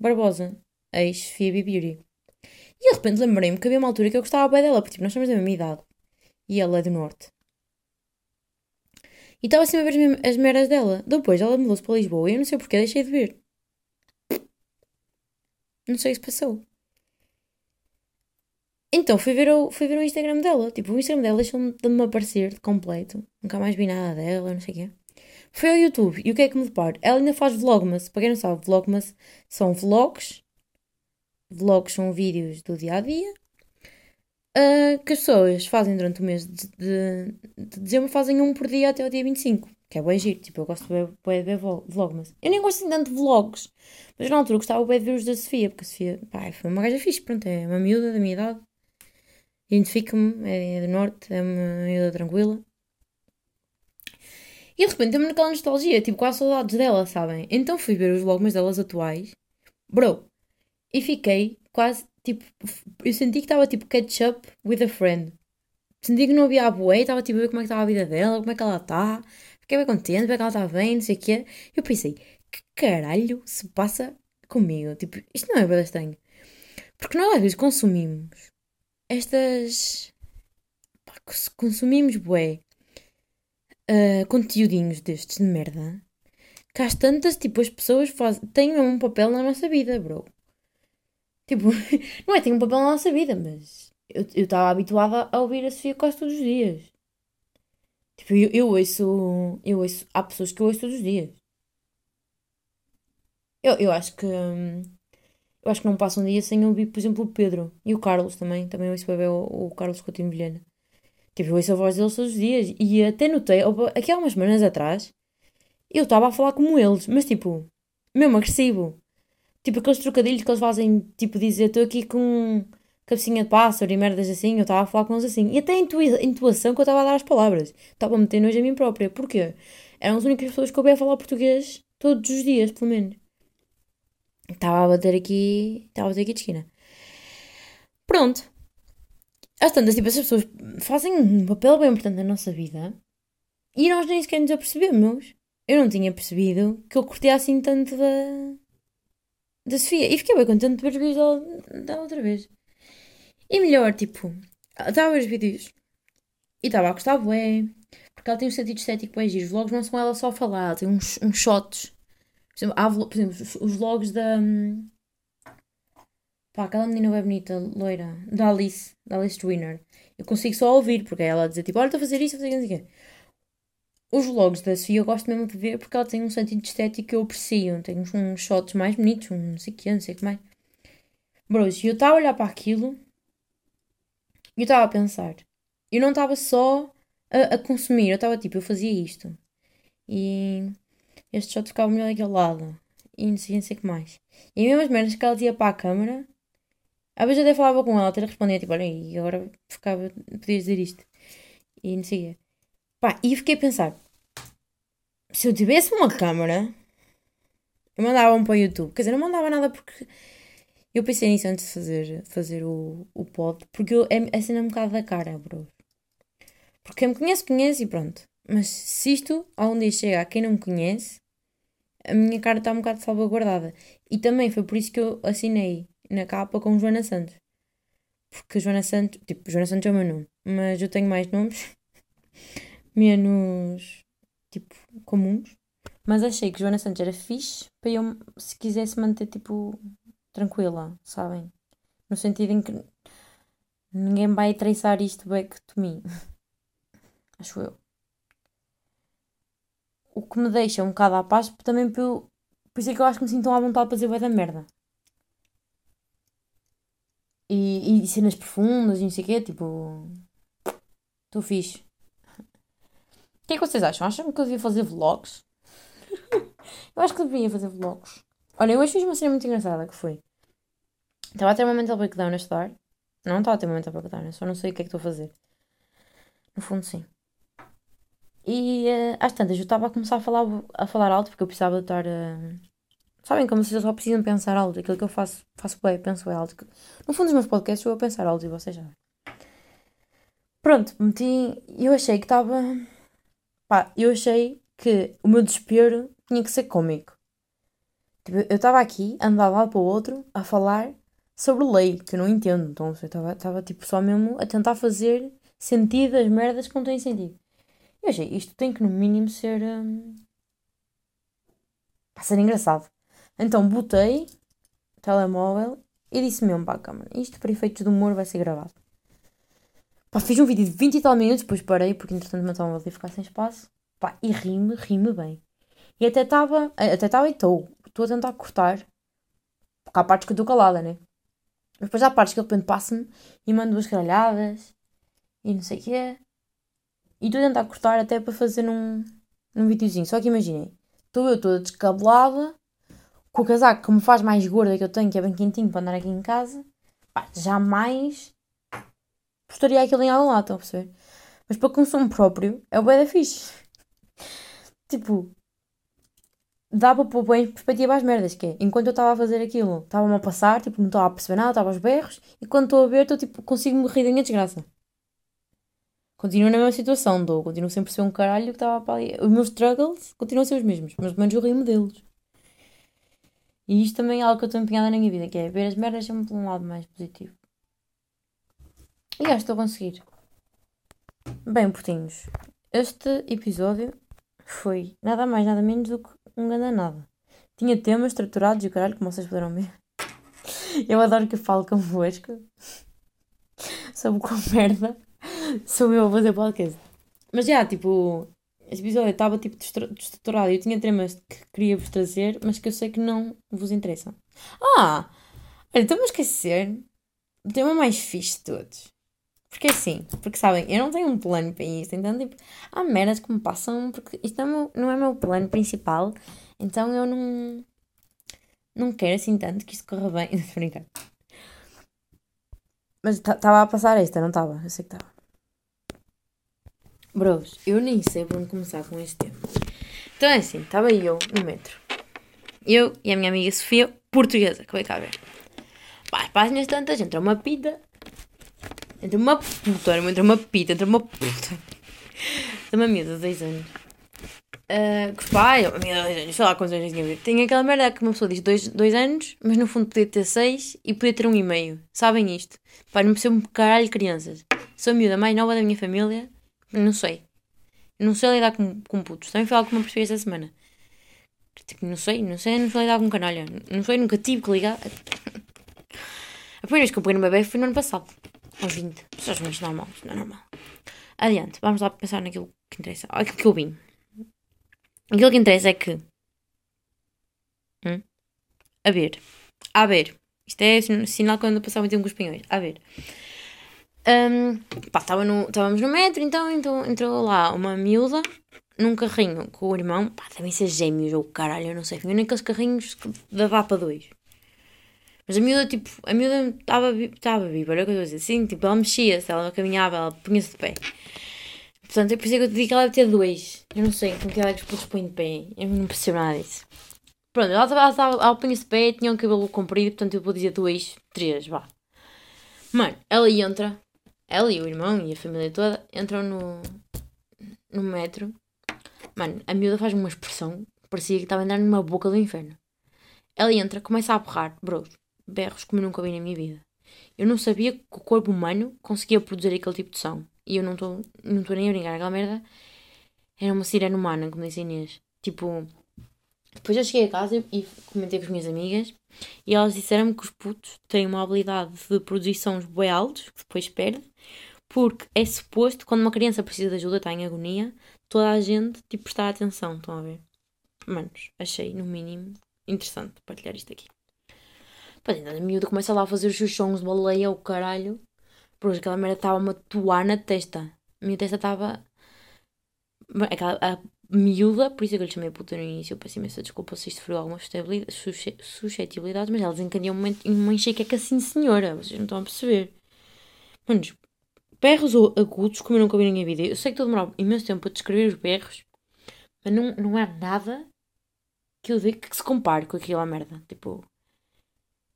Barbosa, ex-Sofia B. Beauty. E de repente lembrei-me que havia uma altura que eu gostava bem dela, porque tipo, nós somos da mesma idade. E ela é do Norte. E estava sempre a ver as, meras dela. Depois ela mudou-se para Lisboa e eu não sei porquê, deixei de ver. Não sei o que se passou. Então fui ver, o, fui ver o Instagram dela. Tipo, o Instagram dela deixou-me de me aparecer de completo. Nunca mais vi nada dela, não sei o quê. Foi ao YouTube. E o que é que me deparo? Ela ainda faz vlogmas. Para quem não sabe, vlogmas são vlogs. Vlogs são vídeos do dia a dia. Ah, que as pessoas fazem durante o mês de, de, de dezembro, fazem um por dia até o dia 25. Que é bem giro. Tipo, eu gosto de ver, vlog- vlogmas. Eu nem gosto assim tanto de vlogs. Mas na altura gostava de ver os da Sofia. Porque a Sofia, pá, foi uma gaja fixe. Pronto, é uma miúda da minha idade. Identifico-me, é, é do norte, é uma miúda tranquila. E de repente deu-me naquela nostalgia, tipo, quase saudades dela, sabem? Então fui ver os vlogs delas atuais. Bro, e fiquei quase, tipo, eu senti que estava tipo catch up with a friend. Senti que não havia a bué, estava tipo a ver como é que estava a vida dela, como é que ela está. Fiquei bem contente, ver que ela está bem, não sei o quê. Eu pensei, que caralho se passa comigo? Tipo, isto não é bem estranho. Porque nós às vezes consumimos estas. pá, cons- consumimos bué ah, conteúdinhos destes de merda. Que às tantas, tipo, as pessoas faz... têm um papel na nossa vida, bro. Tipo, não é, tem um papel na nossa vida, mas eu estava habituada a ouvir a Sofia quase todos os dias. Tipo, eu, eu ouço, eu ouço, há pessoas que eu ouço todos os dias. Eu, eu acho que, hum, eu acho que não passa um dia sem ouvir, por exemplo, o Pedro e o Carlos também, também ouço bem o, o Carlos Coutinho Vilhena. Tipo, eu ouço a voz deles todos os dias e até notei, aqui há umas semanas atrás, eu estava a falar como eles, mas tipo, mesmo agressivo. Tipo, aqueles trocadilhos que eles fazem, tipo, dizer, estou aqui com cabecinha de pássaro e merdas assim, eu estava a falar com eles assim. E até a intuação que eu estava a dar às palavras. Estava a meter nojo a mim própria. Porquê? Eram as únicas pessoas que eu ouvia falar português todos os dias, pelo menos. Estava a bater aqui, estava a bater aqui de esquina. Pronto. Às tantas, tipo, essas pessoas fazem um papel bem importante na nossa vida e nós nem sequer nos apercebemos. Eu não tinha percebido que eu curtia assim tanto da, da Sofia. E fiquei bem contente de ver os vídeos dela, dela outra vez. E melhor, tipo, estava a ver os vídeos e estava a gostar bué, porque ela tem um sentido estético bem giro. Os vlogs não são ela só a falar, tem uns, uns shots. Por exemplo, há por exemplo, os, vlogs da. hum, Pá, aquela menina bem bonita, loira, da Alice, da Alice Winner. Eu consigo só ouvir, porque é ela a dizer tipo, olha, estou a fazer isto, estou a fazer aquilo, não sei o quê. Os vlogs da Sofia eu gosto mesmo de ver porque ela tem um sentido estético que eu aprecio. Tem uns, uns shots mais bonitos, um não sei o que, não sei o que mais. Bros, eu estava a olhar para aquilo e eu estava a pensar. Eu não estava só a, a consumir, eu estava tipo, eu fazia isto. E este shot ficava melhor daquele lado. E não sei, não sei o que mais. E mesmo as merdas que ela tinha para a câmara, às vezes eu até falava com ela, até respondia tipo, olha, e agora ficava, podias dizer isto. E não sei o quê. Pá, e fiquei a pensar, se eu tivesse uma câmara, eu mandava um para o YouTube. Quer dizer, não mandava nada porque Eu pensei nisso antes de fazer, fazer o, o pod, porque eu, é, é cena um bocado da cara, bro. Porque quem me conhece, conhece e pronto. Mas se isto, um dia chega a quem não me conhece, a minha cara está um bocado salvaguardada. E também foi por isso que eu assinei na capa com Joana Santos. Porque Joana Santos, tipo, Joana Santos é o meu nome, mas eu tenho mais nomes, menos, tipo, comuns. Mas achei que Joana Santos era fixe para eu, se quisesse manter, tipo, tranquila, sabem? No sentido em que ninguém vai traçar isto back to me. Acho eu. O que me deixa um bocado à paz também por, por isso é que eu acho que me sinto à vontade para dizer vai da merda. E, e cenas profundas e não sei o quê, tipo. Estou fixe. O que é que vocês acham? Acham que eu devia fazer vlogs? eu acho que devia fazer vlogs. Olha, eu hoje fiz uma cena muito engraçada que foi. Estava a ter um mental breakdown a estudar. Não estava a ter um mental breakdown, eu só não sei o que é que estou a fazer. No fundo, sim. E uh, às tantas eu estava a começar a falar, a falar alto porque eu precisava de estar. Uh... Sabem como vocês só precisam pensar alto? Aquilo que eu faço, faço bem, penso bem alto. No fundo, dos meus podcasts eu a pensar alto e vocês já. Pronto, meti. Eu achei que estava. Pá, eu achei que o meu desespero tinha que ser cómico. Tipo, eu estava aqui, andava lado para o outro, a falar sobre lei, que eu não entendo. Então eu estava tipo só mesmo a tentar fazer sentido as merdas que não têm sentido. Eu achei, isto tem que no mínimo ser. Um... Para ser engraçado. Então botei o telemóvel e disse mesmo para a câmera: Isto para efeitos de humor vai ser gravado. Pá, fiz um vídeo de 20 e tal minutos, depois parei porque entretanto o meu telemóvel ia ficar sem espaço. Pá, e rime, rime bem. E até estava, até estava e estou, estou a tentar cortar. Porque há partes que eu estou calada, né? Mas depois há partes que de repente passa-me e manda duas caralhadas e não sei o que é. E estou a tentar cortar até para fazer um, um videozinho. Só que imaginem, estou eu toda descabelada, com o casaco que me faz mais gorda que eu tenho, que é bem quentinho para andar aqui em casa. Pá, jamais postaria aquilo em algum lado, estão a perceber? Mas para consumo próprio é o da fixe. tipo, dá para pôr bem em perspectiva as merdas, que é, enquanto eu estava a fazer aquilo, estava-me a passar, tipo, não estava a perceber nada, estava aos berros, e quando estou a ver, estou tipo, consigo me rir da minha desgraça. Continuo na mesma situação, dou, continuo sempre a ser um caralho que estava para ali. Os meus struggles continuam a ser os mesmos, mas pelo menos eu rio-me deles. E isto também é algo que eu estou empenhada na minha vida, que é ver as merdas sempre por um lado mais positivo. E acho que estou a conseguir. Bem, portinhos, este episódio foi nada mais, nada menos do que um grande nada. Tinha temas estruturados e o caralho, como vocês poderão ver. Eu adoro que eu falo convosco sobre com merda sou eu a fazer podcast. Mas já, tipo, este episódio estava tipo destruturado. Eu tinha temas que queria vos trazer, mas que eu sei que não vos interessam. Ah! Olha, estou-me a esquecer o tema mais fixe de todos. Porque assim, porque sabem, eu não tenho um plano para isto, então tipo, há merdas que me passam, porque isto não é, meu, não é meu plano principal, então eu não. Não quero assim tanto que isto corra bem. Estou brincar. Mas estava a passar esta, não estava? Eu sei que estava. Bros, eu nem sei por onde começar com este tema. Então é assim, estava eu no metro. Eu e a minha amiga Sofia, portuguesa, que vai cá ver. Pá, as páginas tantas, entra uma pita. Entra uma puta, entra uma pita, entra uma puta. De uma amiga de 10 anos. Uh, que pai, uma amiga de 10 anos, sei lá quantos anos tinha a ver. Tem aquela merda que uma pessoa diz 2 anos, mas no fundo podia ter 6 e podia ter um e meio. Sabem isto? Pá, não percebo um caralho crianças. Sou a miúda mais nova da minha família não sei. Não sei lidar com, com putos. Também foi algo que me percebi esta semana. Tipo, não sei, não sei, não sei lidar com canalha. Não sei, nunca tive que ligar. A primeira vez que eu peguei no bebê foi no ano passado. Aos 20. Pessoas muito normal, não é normal. Adiante, vamos lá pensar naquilo que interessa. Aquilo que eu vim. Aquilo que interessa é que. Hum? A ver. A ver. Isto é sinal quando passava muito tempo com os pinhões. A ver. Um, pá, tava no, estávamos no metro, então, então entrou lá uma miúda num carrinho com o irmão, pá, devem ser gêmeos ou caralho, eu não sei, vinha naqueles carrinhos que dava para dois. Mas a miúda, tipo, a miúda estava viva, era o que eu estou a dizer, assim, tipo, ela mexia-se, ela caminhava, ela punha-se de pé. Portanto, é por isso que eu te digo que ela deve ter dois. Eu não sei com que idade os putos põem de pé, eu não percebo nada disso. Pronto, ela ela, estava- ela punha-se de pé, tinha um cabelo comprido, portanto eu vou dizer dois, três, vá. Mano, ela entra, ela e o irmão e a família toda entram no, no metro. Mano, a miúda faz uma expressão que parecia que estava a andar numa boca do inferno. Ela entra, começa a berrar, bro, berros como nunca vi na minha vida. Eu não sabia que o corpo humano conseguia produzir aquele tipo de som. E eu não estou não nem a brincar, aquela merda era uma sirene humana, como disse Inês. Tipo, depois eu cheguei a casa e comentei com as minhas amigas e elas disseram-me que os putos têm uma habilidade de produzir sons bem altos, que depois perde, porque é suposto, quando uma criança precisa de ajuda, está em agonia, toda a gente, tipo, prestar atenção, estão a ver? Manos, achei, no mínimo, interessante partilhar isto aqui. Pois a miúda começa lá a fazer os seus sons de baleia, o caralho. Por aquela merda estava-me a toar na testa. A minha testa estava... Aquela, a miúda, por isso é que eu lhe chamei puta no início, eu peço imensa desculpa se isto feriu algumas suscetibilidades, susce- suscetibilidades, mas elas encandiam uma, uma enxaqueca assim, senhora, vocês não estão a perceber. Manos, berros agudos, como eu nunca vi ninguém vídeo. Eu sei que estou a demorar imenso tempo a descrever os berros, mas não, não há nada que eu diga que se compare com aquela merda. Tipo,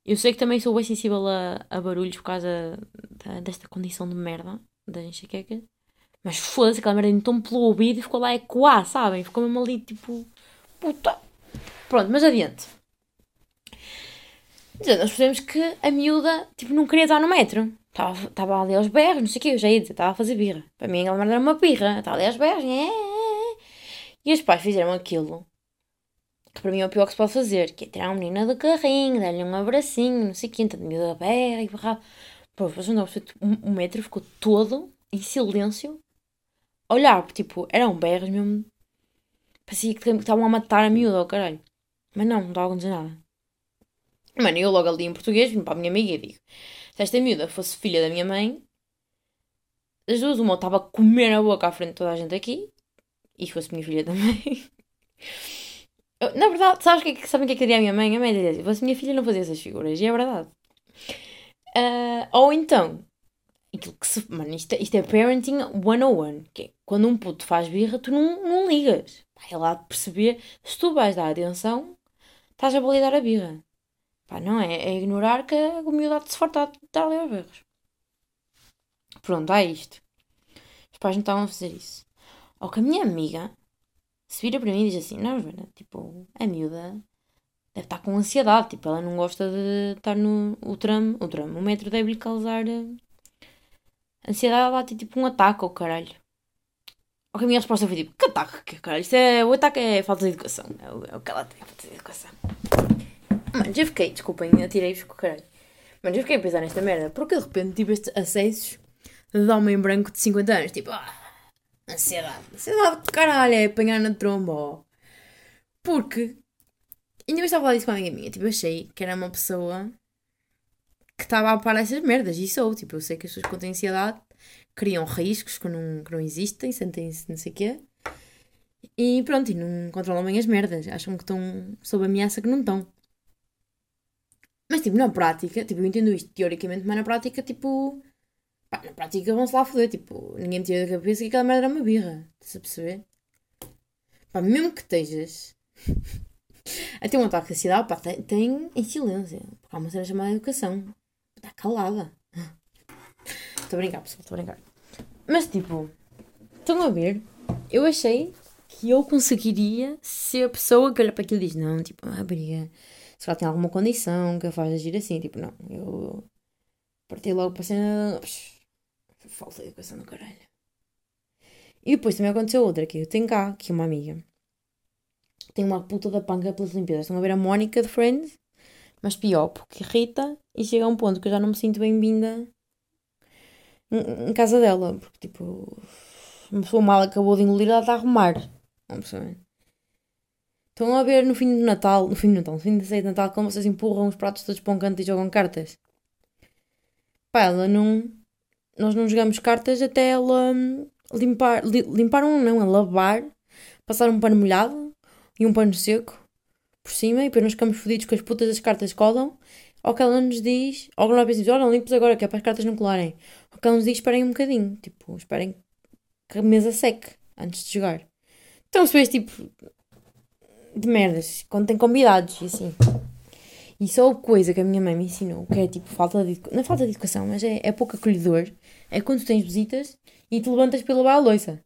eu sei que também sou bem sensível a, a barulhos por causa da- desta condição de merda, da enxaqueca. Mas foda-se, aquela merda entrou pelo ouvido e ficou lá ecoar, sabem? Ficou mesmo ali, tipo, puta. Pronto, mas adiante. Então, nós percebemos que a miúda, tipo, não queria estar no metro. Estava, ali aos berros, não sei o quê, eu já ia dizer, estava a fazer birra. Para mim, aquela merda era uma birra. Estava ali aos berros, é, é, é. E os pais fizeram aquilo que para mim é o pior que se pode fazer, que é tirar uma menina do carrinho, dar-lhe um abracinho, não sei o quê, então a miúda berra e berrava. Pô, vocês não o o metro ficou todo em silêncio, a olhar, tipo, eram berros mesmo. Parecia que estavam a matar a miúda, oh, caralho. Mas não, não estava a acontecer nada. Mano, eu logo ali em português, vim para a minha amiga e digo: se esta miúda fosse filha da minha mãe, as duas, uma estava a comer a boca à frente de toda a gente aqui, e fosse minha filha também. Na verdade, sabes é que, sabem o que é que diria a minha mãe? A mãe dizia: fosse minha filha, não fazia essas figuras, e é verdade. Ah, ou então, aquilo que se. Mano, isto, é- isto é parenting 101, que é quando um puto faz birra, tu não, não ligas. É lá de perceber, se tu vais dar atenção, estás a validar a birra. Pá, não é? É ignorar que a humildade se fartar de dar ali aos berros. Pronto, há isto. Os pais não estavam a fazer isso. Ou que a minha amiga se vira para mim e diz assim: Não, Joana, tipo, a miúda deve estar com ansiedade. Tipo, ela não gosta de estar no o tram. O tram, o metro deve-lhe causar eh, ansiedade. Ela tem tipo um ataque ao caralho. Ou que a minha resposta foi tipo: Que ataque? Que caralho? Isto é, o ataque é falta de educação. É o, é o que ela tem, falta de educação. Mano, já fiquei, desculpem, atirei-vos com o caralho. Mano, já fiquei a pensar nesta merda. Porque de repente tive estes acessos de homem branco de 50 anos. Tipo, ah, ansiedade. Ansiedade de caralho, é apanhar na tromba. ó. Porque, ainda eu estava a falar disso com uma amiga minha. Tipo, achei que era uma pessoa que estava a par dessas merdas. E sou, tipo, eu sei que as pessoas que têm ansiedade criam riscos que não, que não existem, sentem-se não sei o quê. E pronto, e não controlam bem as merdas. Acham que estão sob ameaça que não estão. Mas, tipo, na prática, tipo, eu entendo isto teoricamente, mas na prática, tipo, pá, na prática vão-se lá foder, tipo, ninguém me tira da cabeça que aquela merda era uma birra, estás a perceber? Pá, mesmo que estejas a ter um ataque de ansiedade, pá, tem, tem em silêncio, porque há uma cena chamada educação, está calada. Estou a brincar, pessoal, estou a brincar. Mas, tipo, estão a ver? Eu achei que eu conseguiria ser a pessoa que olha para aquilo e diz: Não, tipo, ah, briga, se ela tem alguma condição que a faz agir assim, tipo, não, eu parti logo para a cena. Falta de educação do caralho. E depois também aconteceu outra, que eu tenho cá, que é uma amiga. Tem uma puta da panca pelas limpezas. Estão a ver a Mónica de Friends? Mas pior, porque irrita e chega a um ponto que eu já não me sinto bem-vinda em, casa dela. Porque, tipo, uma pessoa mal acabou de engolir, ela está a arrumar. Não percebem? Estão a ver no fim do Natal, no fim do Natal, no fim da ceia de Natal, como vocês empurram os pratos todos para um canto e jogam cartas? Pá, ela não. Nós não jogamos cartas até ela hum, limpar. li- limpar um não, a lavar, passar um pano molhado e um pano seco por cima e depois nós ficamos fodidos com as putas das cartas colam. Ou que ela nos diz, ou que nós pensamos, olha, não limpes agora, que é para as cartas não colarem. Ou que ela nos diz, esperem um bocadinho, tipo, esperem que a mesa seque antes de jogar. Então, se vês, tipo, de merdas, quando tem convidados e assim. E só coisa que a minha mãe me ensinou, que é tipo falta de não é falta de educação, mas é, é pouco acolhedor, é quando tens visitas e te levantas para lavar a louça.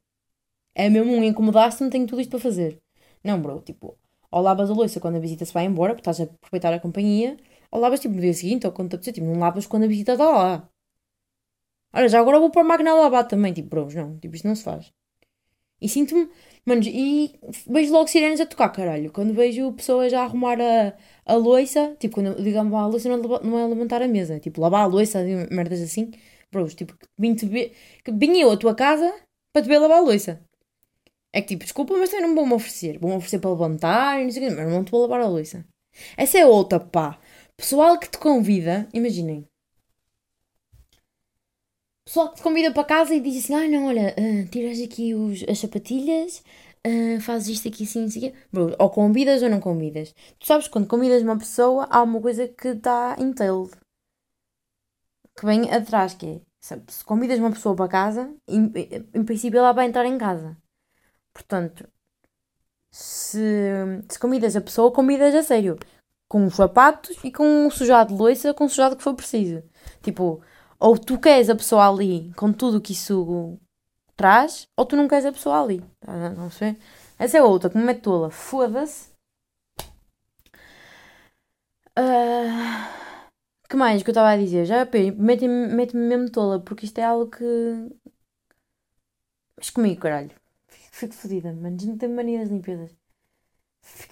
É mesmo um incomodar-se, não tenho tudo isto para fazer. Não, bro, tipo, ou lavas a louça quando a visita se vai embora, porque estás a aproveitar a companhia, ou lavas tipo no dia seguinte, ou quando te apetecer, tipo, não lavas quando a visita está lá. Olha, já agora vou pôr a máquina a lavar também, tipo, bros, não, tipo, isto não se faz. E sinto-me, mano, e vejo logo sirenes a tocar, caralho. Quando vejo pessoas a arrumar a, a louça, tipo, quando digamos a louça não é, não é levantar a mesa, tipo, lavar a louça, merdas assim, bros, tipo, vim te que vim eu à tua casa para te ver lavar a louça. É que tipo, desculpa, mas também não vou-me oferecer. Vou-me oferecer para levantar não sei o quê, mas não te vou lavar a louça. Essa é outra, pá. Pessoal que te convida, imaginem. Pessoal que te convida para casa e diz assim: Ah, não, olha, uh, tiras aqui os, as sapatilhas, uh, fazes isto aqui assim, assim. Bro, ou convidas ou não convidas. Tu sabes, quando convidas uma pessoa, há uma coisa que está entailed. Que vem atrás, que é. Se convidas uma pessoa para casa, em, em princípio ela vai entrar em casa. Portanto, se, se convidas a pessoa, convidas a sério. Com os sapatos e com o sujado de louça, com o sujado que for preciso. Tipo, ou tu queres a pessoa ali com tudo o que isso traz, ou tu não queres a pessoa ali. Tá, não sei. Essa é outra, que me mete tola. Foda-se. Uh, que mais que eu estava a dizer? Já mete-me mete mesmo tola, porque isto é algo que. Mas comigo, caralho. Fico fodida, mano. Não tenho mania das limpezas.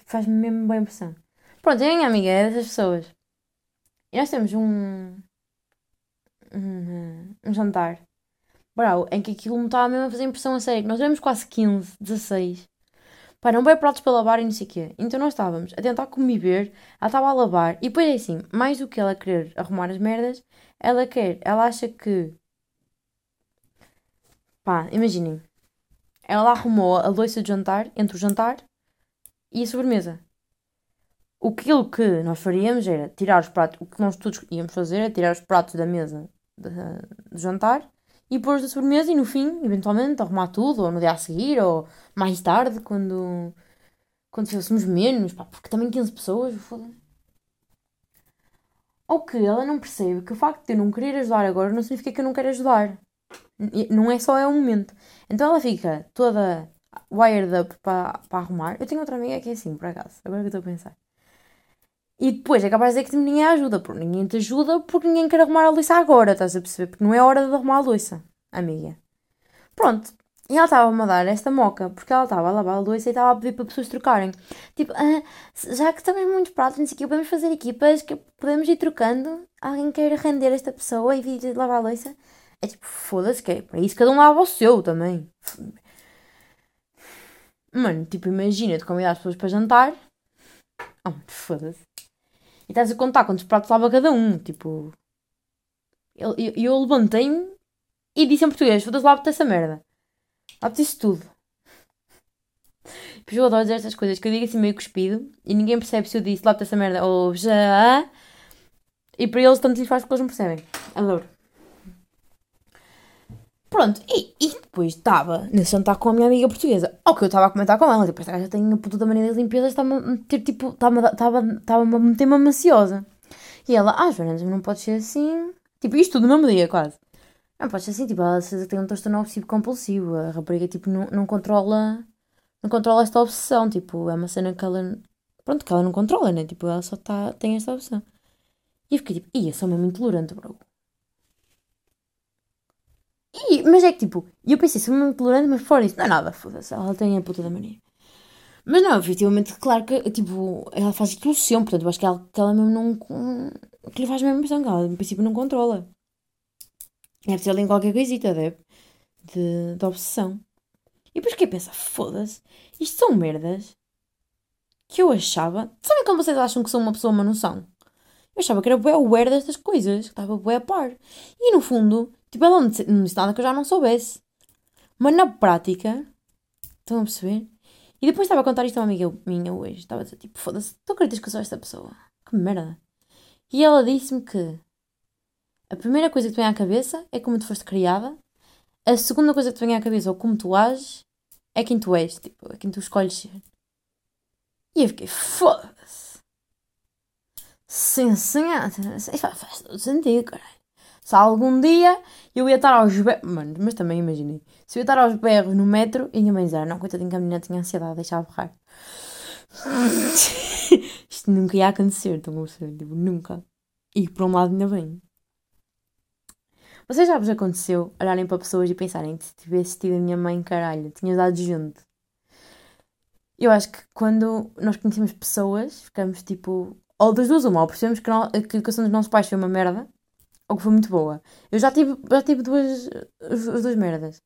Faz-me mesmo boa impressão. Pronto, a minha amiga é dessas pessoas. E nós temos um. Um, um jantar. Brau, em que aquilo me estava mesmo a fazer impressão a sério. Nós éramos quase 15, 16. Pá, não veio pratos para lavar e não sei o quê. Então nós estávamos a tentar conviver, ela estava a lavar. E depois é assim, mais do que ela querer arrumar as merdas, ela quer, ela acha que. Pá, imaginem. Ela arrumou a louça de jantar entre o jantar e a sobremesa. O que nós faríamos era tirar os pratos, o que nós todos íamos fazer é tirar os pratos da mesa de jantar e pôr da sobremesa e no fim, eventualmente, arrumar tudo, ou no dia a seguir, ou mais tarde, quando, quando fôssemos menos, pá, porque também 15 pessoas, foda Ou que ela não percebe que o facto de eu não querer ajudar agora não significa que eu não quero ajudar. Não é só é um momento. Então ela fica toda wired up para pa arrumar. Eu tenho outra amiga que é assim, por acaso, agora que eu estou a pensar. E depois é capaz de dizer que ninguém ajuda, porque ninguém te ajuda porque ninguém quer arrumar a louça agora, estás a perceber? Porque não é hora de arrumar a louça, amiga. Pronto. E ela estava-me a dar esta moca, porque ela estava a lavar a louça e estava a pedir para pessoas trocarem. Tipo, ah, já que estamos muitos pratos, não sei o que, podemos fazer equipas que podemos ir trocando. Alguém quer render esta pessoa e vir lavar a louça? É tipo, foda-se, que é para isso cada um lava o seu também. Mano, tipo, imagina-te convidar as pessoas para jantar. Oh, foda-se. E estás a contar quantos pratos lava cada um. Tipo. Eu, eu, eu levantei-me e disse em português: foda-se, lava-te essa merda. Lava-te isso tudo. Pois eu adoro dizer estas coisas que eu digo assim meio cuspido e ninguém percebe se eu disse lava-te essa merda ou já. E para eles tanto lhes faz porque eles não percebem. Adoro. Pronto, e, e depois estava nesse jantar com a minha amiga portuguesa. Ao que eu estava a comentar com ela, tipo, já tenho a puta da mania das limpezas, estava a meter, tipo, estava a meter-me maciosa. E ela, ah, Joana, não pode ser assim. Tipo, isto tudo no mesmo dia, quase. Não pode ser assim, tipo, ela tem um transtorno obsessivo compulsivo. A rapariga, tipo, não, não controla. Não controla esta obsessão. Tipo, é uma cena que ela. Pronto, que ela não controla, né? Tipo, ela só tá, tem esta obsessão. E eu fiquei tipo, ia, sou mesmo intolerante, bro. E, mas é que tipo, eu pensei, sou muito tolerante, mas fora isso, não é nada, foda-se, ela tem a puta da mania. Mas não, efetivamente, claro que, tipo, ela faz aquilo sempre, portanto, eu acho que ela, que ela mesmo não. que lhe faz a mesma impressão, que ela, no princípio, não controla. É preciso em qualquer coisita, deve, de, de obsessão. E depois que pensa, foda-se, isto são merdas que eu achava. Sabem como vocês acham que sou uma pessoa uma noção? Eu achava que era bué aware destas coisas, que estava bué a par. E no fundo, Tipo, ela não disse, nada que eu já não soubesse. Mas na prática, estão a perceber? E depois estava a contar isto a uma amiga minha hoje. Estava a dizer, tipo, foda-se, tu acreditas que eu sou esta pessoa? Que merda. E ela disse-me que a primeira coisa que te vem à cabeça é como tu foste criada. A segunda coisa que te vem à cabeça, ou como tu ages, é quem tu és. Tipo, é quem tu escolhes ser. E eu fiquei, foda-se. Sim, senhora. Isso faz todo sentido, caralho. Se algum dia eu ia estar aos berros. Mano, mas também imaginei. Se eu ia estar aos berros no metro e minha mãe dizia, não, coitadinho que a menina tinha ansiedade, deixava berrar. Isto nunca ia acontecer, estão a? Tipo, nunca. E por um lado ainda bem. Vocês já vos aconteceu olharem para pessoas e pensarem se tivesse tido a minha mãe, caralho, tinha dado junto. Eu acho que quando nós conhecemos pessoas, ficamos tipo. Ou das duas, uma, ou percebemos que, no, que a educação dos nossos pais foi uma merda, ou que foi muito boa. Eu já tive, já tive duas, as duas merdas.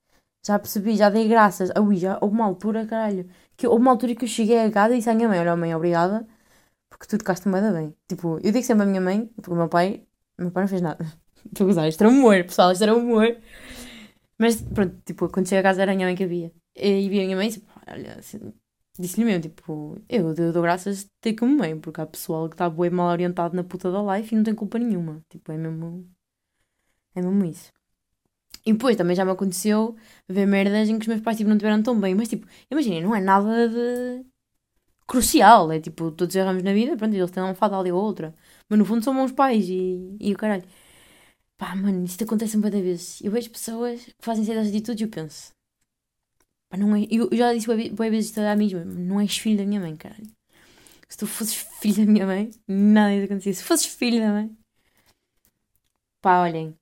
Já percebi, já dei graças. Ui, já houve uma altura, caralho. Que, houve uma altura que eu cheguei a casa e disse à minha mãe: Olha, mãe, obrigada, porque tu tocaste-me bem. Tipo, eu digo sempre à minha mãe, porque o meu pai, meu pai não fez nada. Estou a gozar, isto era humor, pessoal, isto era humor. Mas pronto, tipo, quando cheguei a casa era a minha mãe que havia. E vi a minha mãe e disse: Olha, assim, disse-lhe mesmo, tipo, eu, eu dou graças de ter como mãe, porque há pessoal que está bem mal orientado na puta da life e não tem culpa nenhuma. Tipo, é mesmo. É mesmo isso. E depois também já me aconteceu ver merdas em que os meus pais tipo, não tiveram tão bem, mas tipo, imaginem, não é nada de crucial, é tipo, todos erramos na vida, pronto, eles têm uma fada ali ou outra, mas no fundo são bons pais e, e o caralho. Pá, mano, isto acontece muitas vezes. Eu vejo pessoas que fazem certas atitudes e eu penso, pá, não é, eu já disse boas vezes isto a mim, não és filho da minha mãe, caralho. Se tu fosses filho da minha mãe, nada ia acontecer. Se fosses filho da mãe, pá, olhem,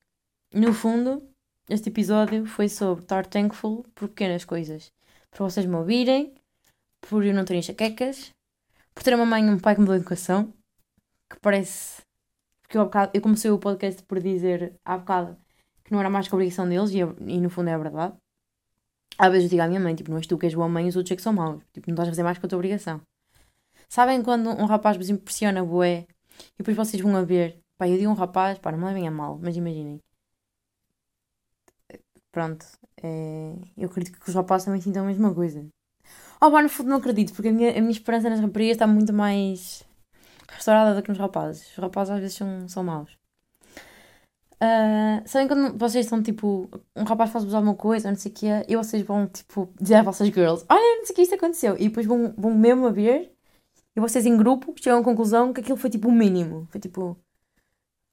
no fundo, este episódio foi sobre estar thankful por pequenas coisas. Por vocês me ouvirem, por eu não ter enxaquecas, por ter uma mãe e um pai que me deu educação, que parece. Porque eu, bocado, eu comecei o podcast por dizer há bocado que não era mais que a obrigação deles, e, e no fundo é verdade. Às vezes eu digo à minha mãe, tipo, não és tu que és boa mãe os outros é que são maus. Tipo, não estás a fazer mais que a tua obrigação. Sabem quando um rapaz vos impressiona, boé, e depois vocês vão a ver, pá, eu digo um rapaz, pá, não me levem a mal, mas imaginem, pronto, é, eu acredito que os rapazes também sintam a mesma coisa. Oh, pá, no fundo não acredito, porque a minha, a minha esperança nas raparigas está muito mais restaurada do que nos rapazes. Os rapazes às vezes são, são maus. Uh, sabem quando vocês estão tipo, um rapaz faz-vos alguma coisa, não sei o quê, e vocês vão tipo dizer às vossas girls: Olha, não sei o que isto aconteceu, e depois vão, vão mesmo a ver, e vocês em grupo chegam à conclusão que aquilo foi tipo o mínimo. Foi tipo: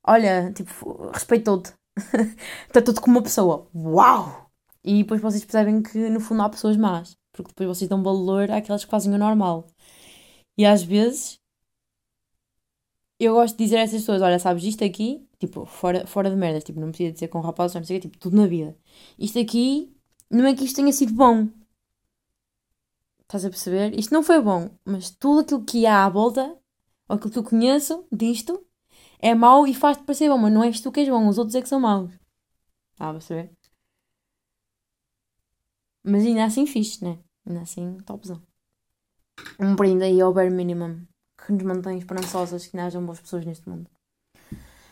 Olha, tipo, respeitou-te, tudo como uma pessoa. Uau! E depois vocês percebem que no fundo há pessoas más. Porque depois vocês dão valor àquelas que fazem o normal. E às vezes eu gosto de dizer a essas pessoas: olha, sabes, isto aqui, tipo, fora, fora de merdas, tipo, não precisa dizer com rapazes, não sei o tipo, tudo na vida. Isto aqui, não é que isto tenha sido bom. Estás a perceber? Isto não foi bom, mas tudo aquilo que há à volta, ou aquilo que eu conheço disto, é mau e faz-te parecer bom, mas não és tu que és bom, os outros é que são maus. Está a perceber? Mas ainda assim fixe, né? Ainda assim, topzão. Um brinde aí ao bare minimum que nos mantém esperançosas que não hajam boas pessoas neste mundo.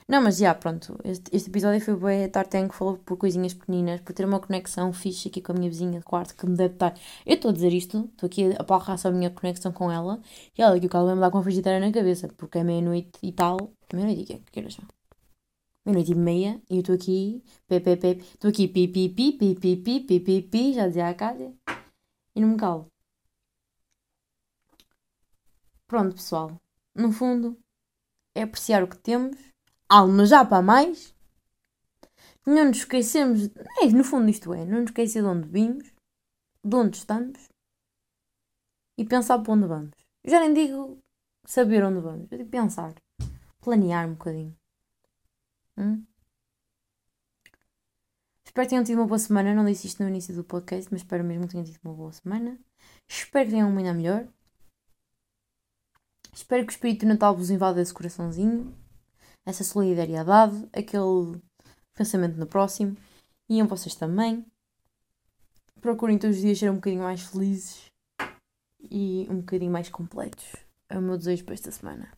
Não, mas já, pronto. Este, este episódio foi bem estar falou por coisinhas pequeninas, por ter uma conexão fixe aqui com a minha vizinha de quarto que me deve estar. Eu estou a dizer isto, estou aqui a palrar sobre a minha conexão com ela e ela que o calo vai me dar com a frigideira na cabeça, porque é meia-noite e tal. Meia-noite e? Que horas são? Meia-noite e meia e eu estou aqui, pé, estou aqui, pi, pi, pi, pi, pi, pi, pi, pi, pi, já dizia a casa e não me calo. Pronto, pessoal. No fundo, é apreciar o que temos almejar para mais. Não nos esquecemos, é, no fundo isto é, não nos esquecer de onde vimos, de onde estamos e pensar para onde vamos. Eu já nem digo saber onde vamos, eu digo pensar, planear um bocadinho. Hum? Espero que tenham tido uma boa semana. Não disse isto no início do podcast, mas espero mesmo que tenham tido uma boa semana. Espero que tenham uma manhã melhor. Espero que o Espírito Natal vos invada esse coraçãozinho essa solidariedade, aquele pensamento no próximo. E em vocês também. Procurem todos os dias ser um bocadinho mais felizes e um bocadinho mais completos. É o meu desejo para esta semana.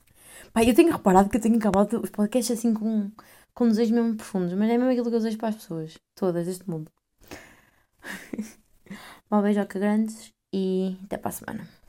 Pai, eu tenho reparado que eu tenho acabado os podcasts assim com, com desejos mesmo profundos, mas é mesmo aquilo que eu desejo para as pessoas, todas deste mundo. um beijoca grandes e até para a semana.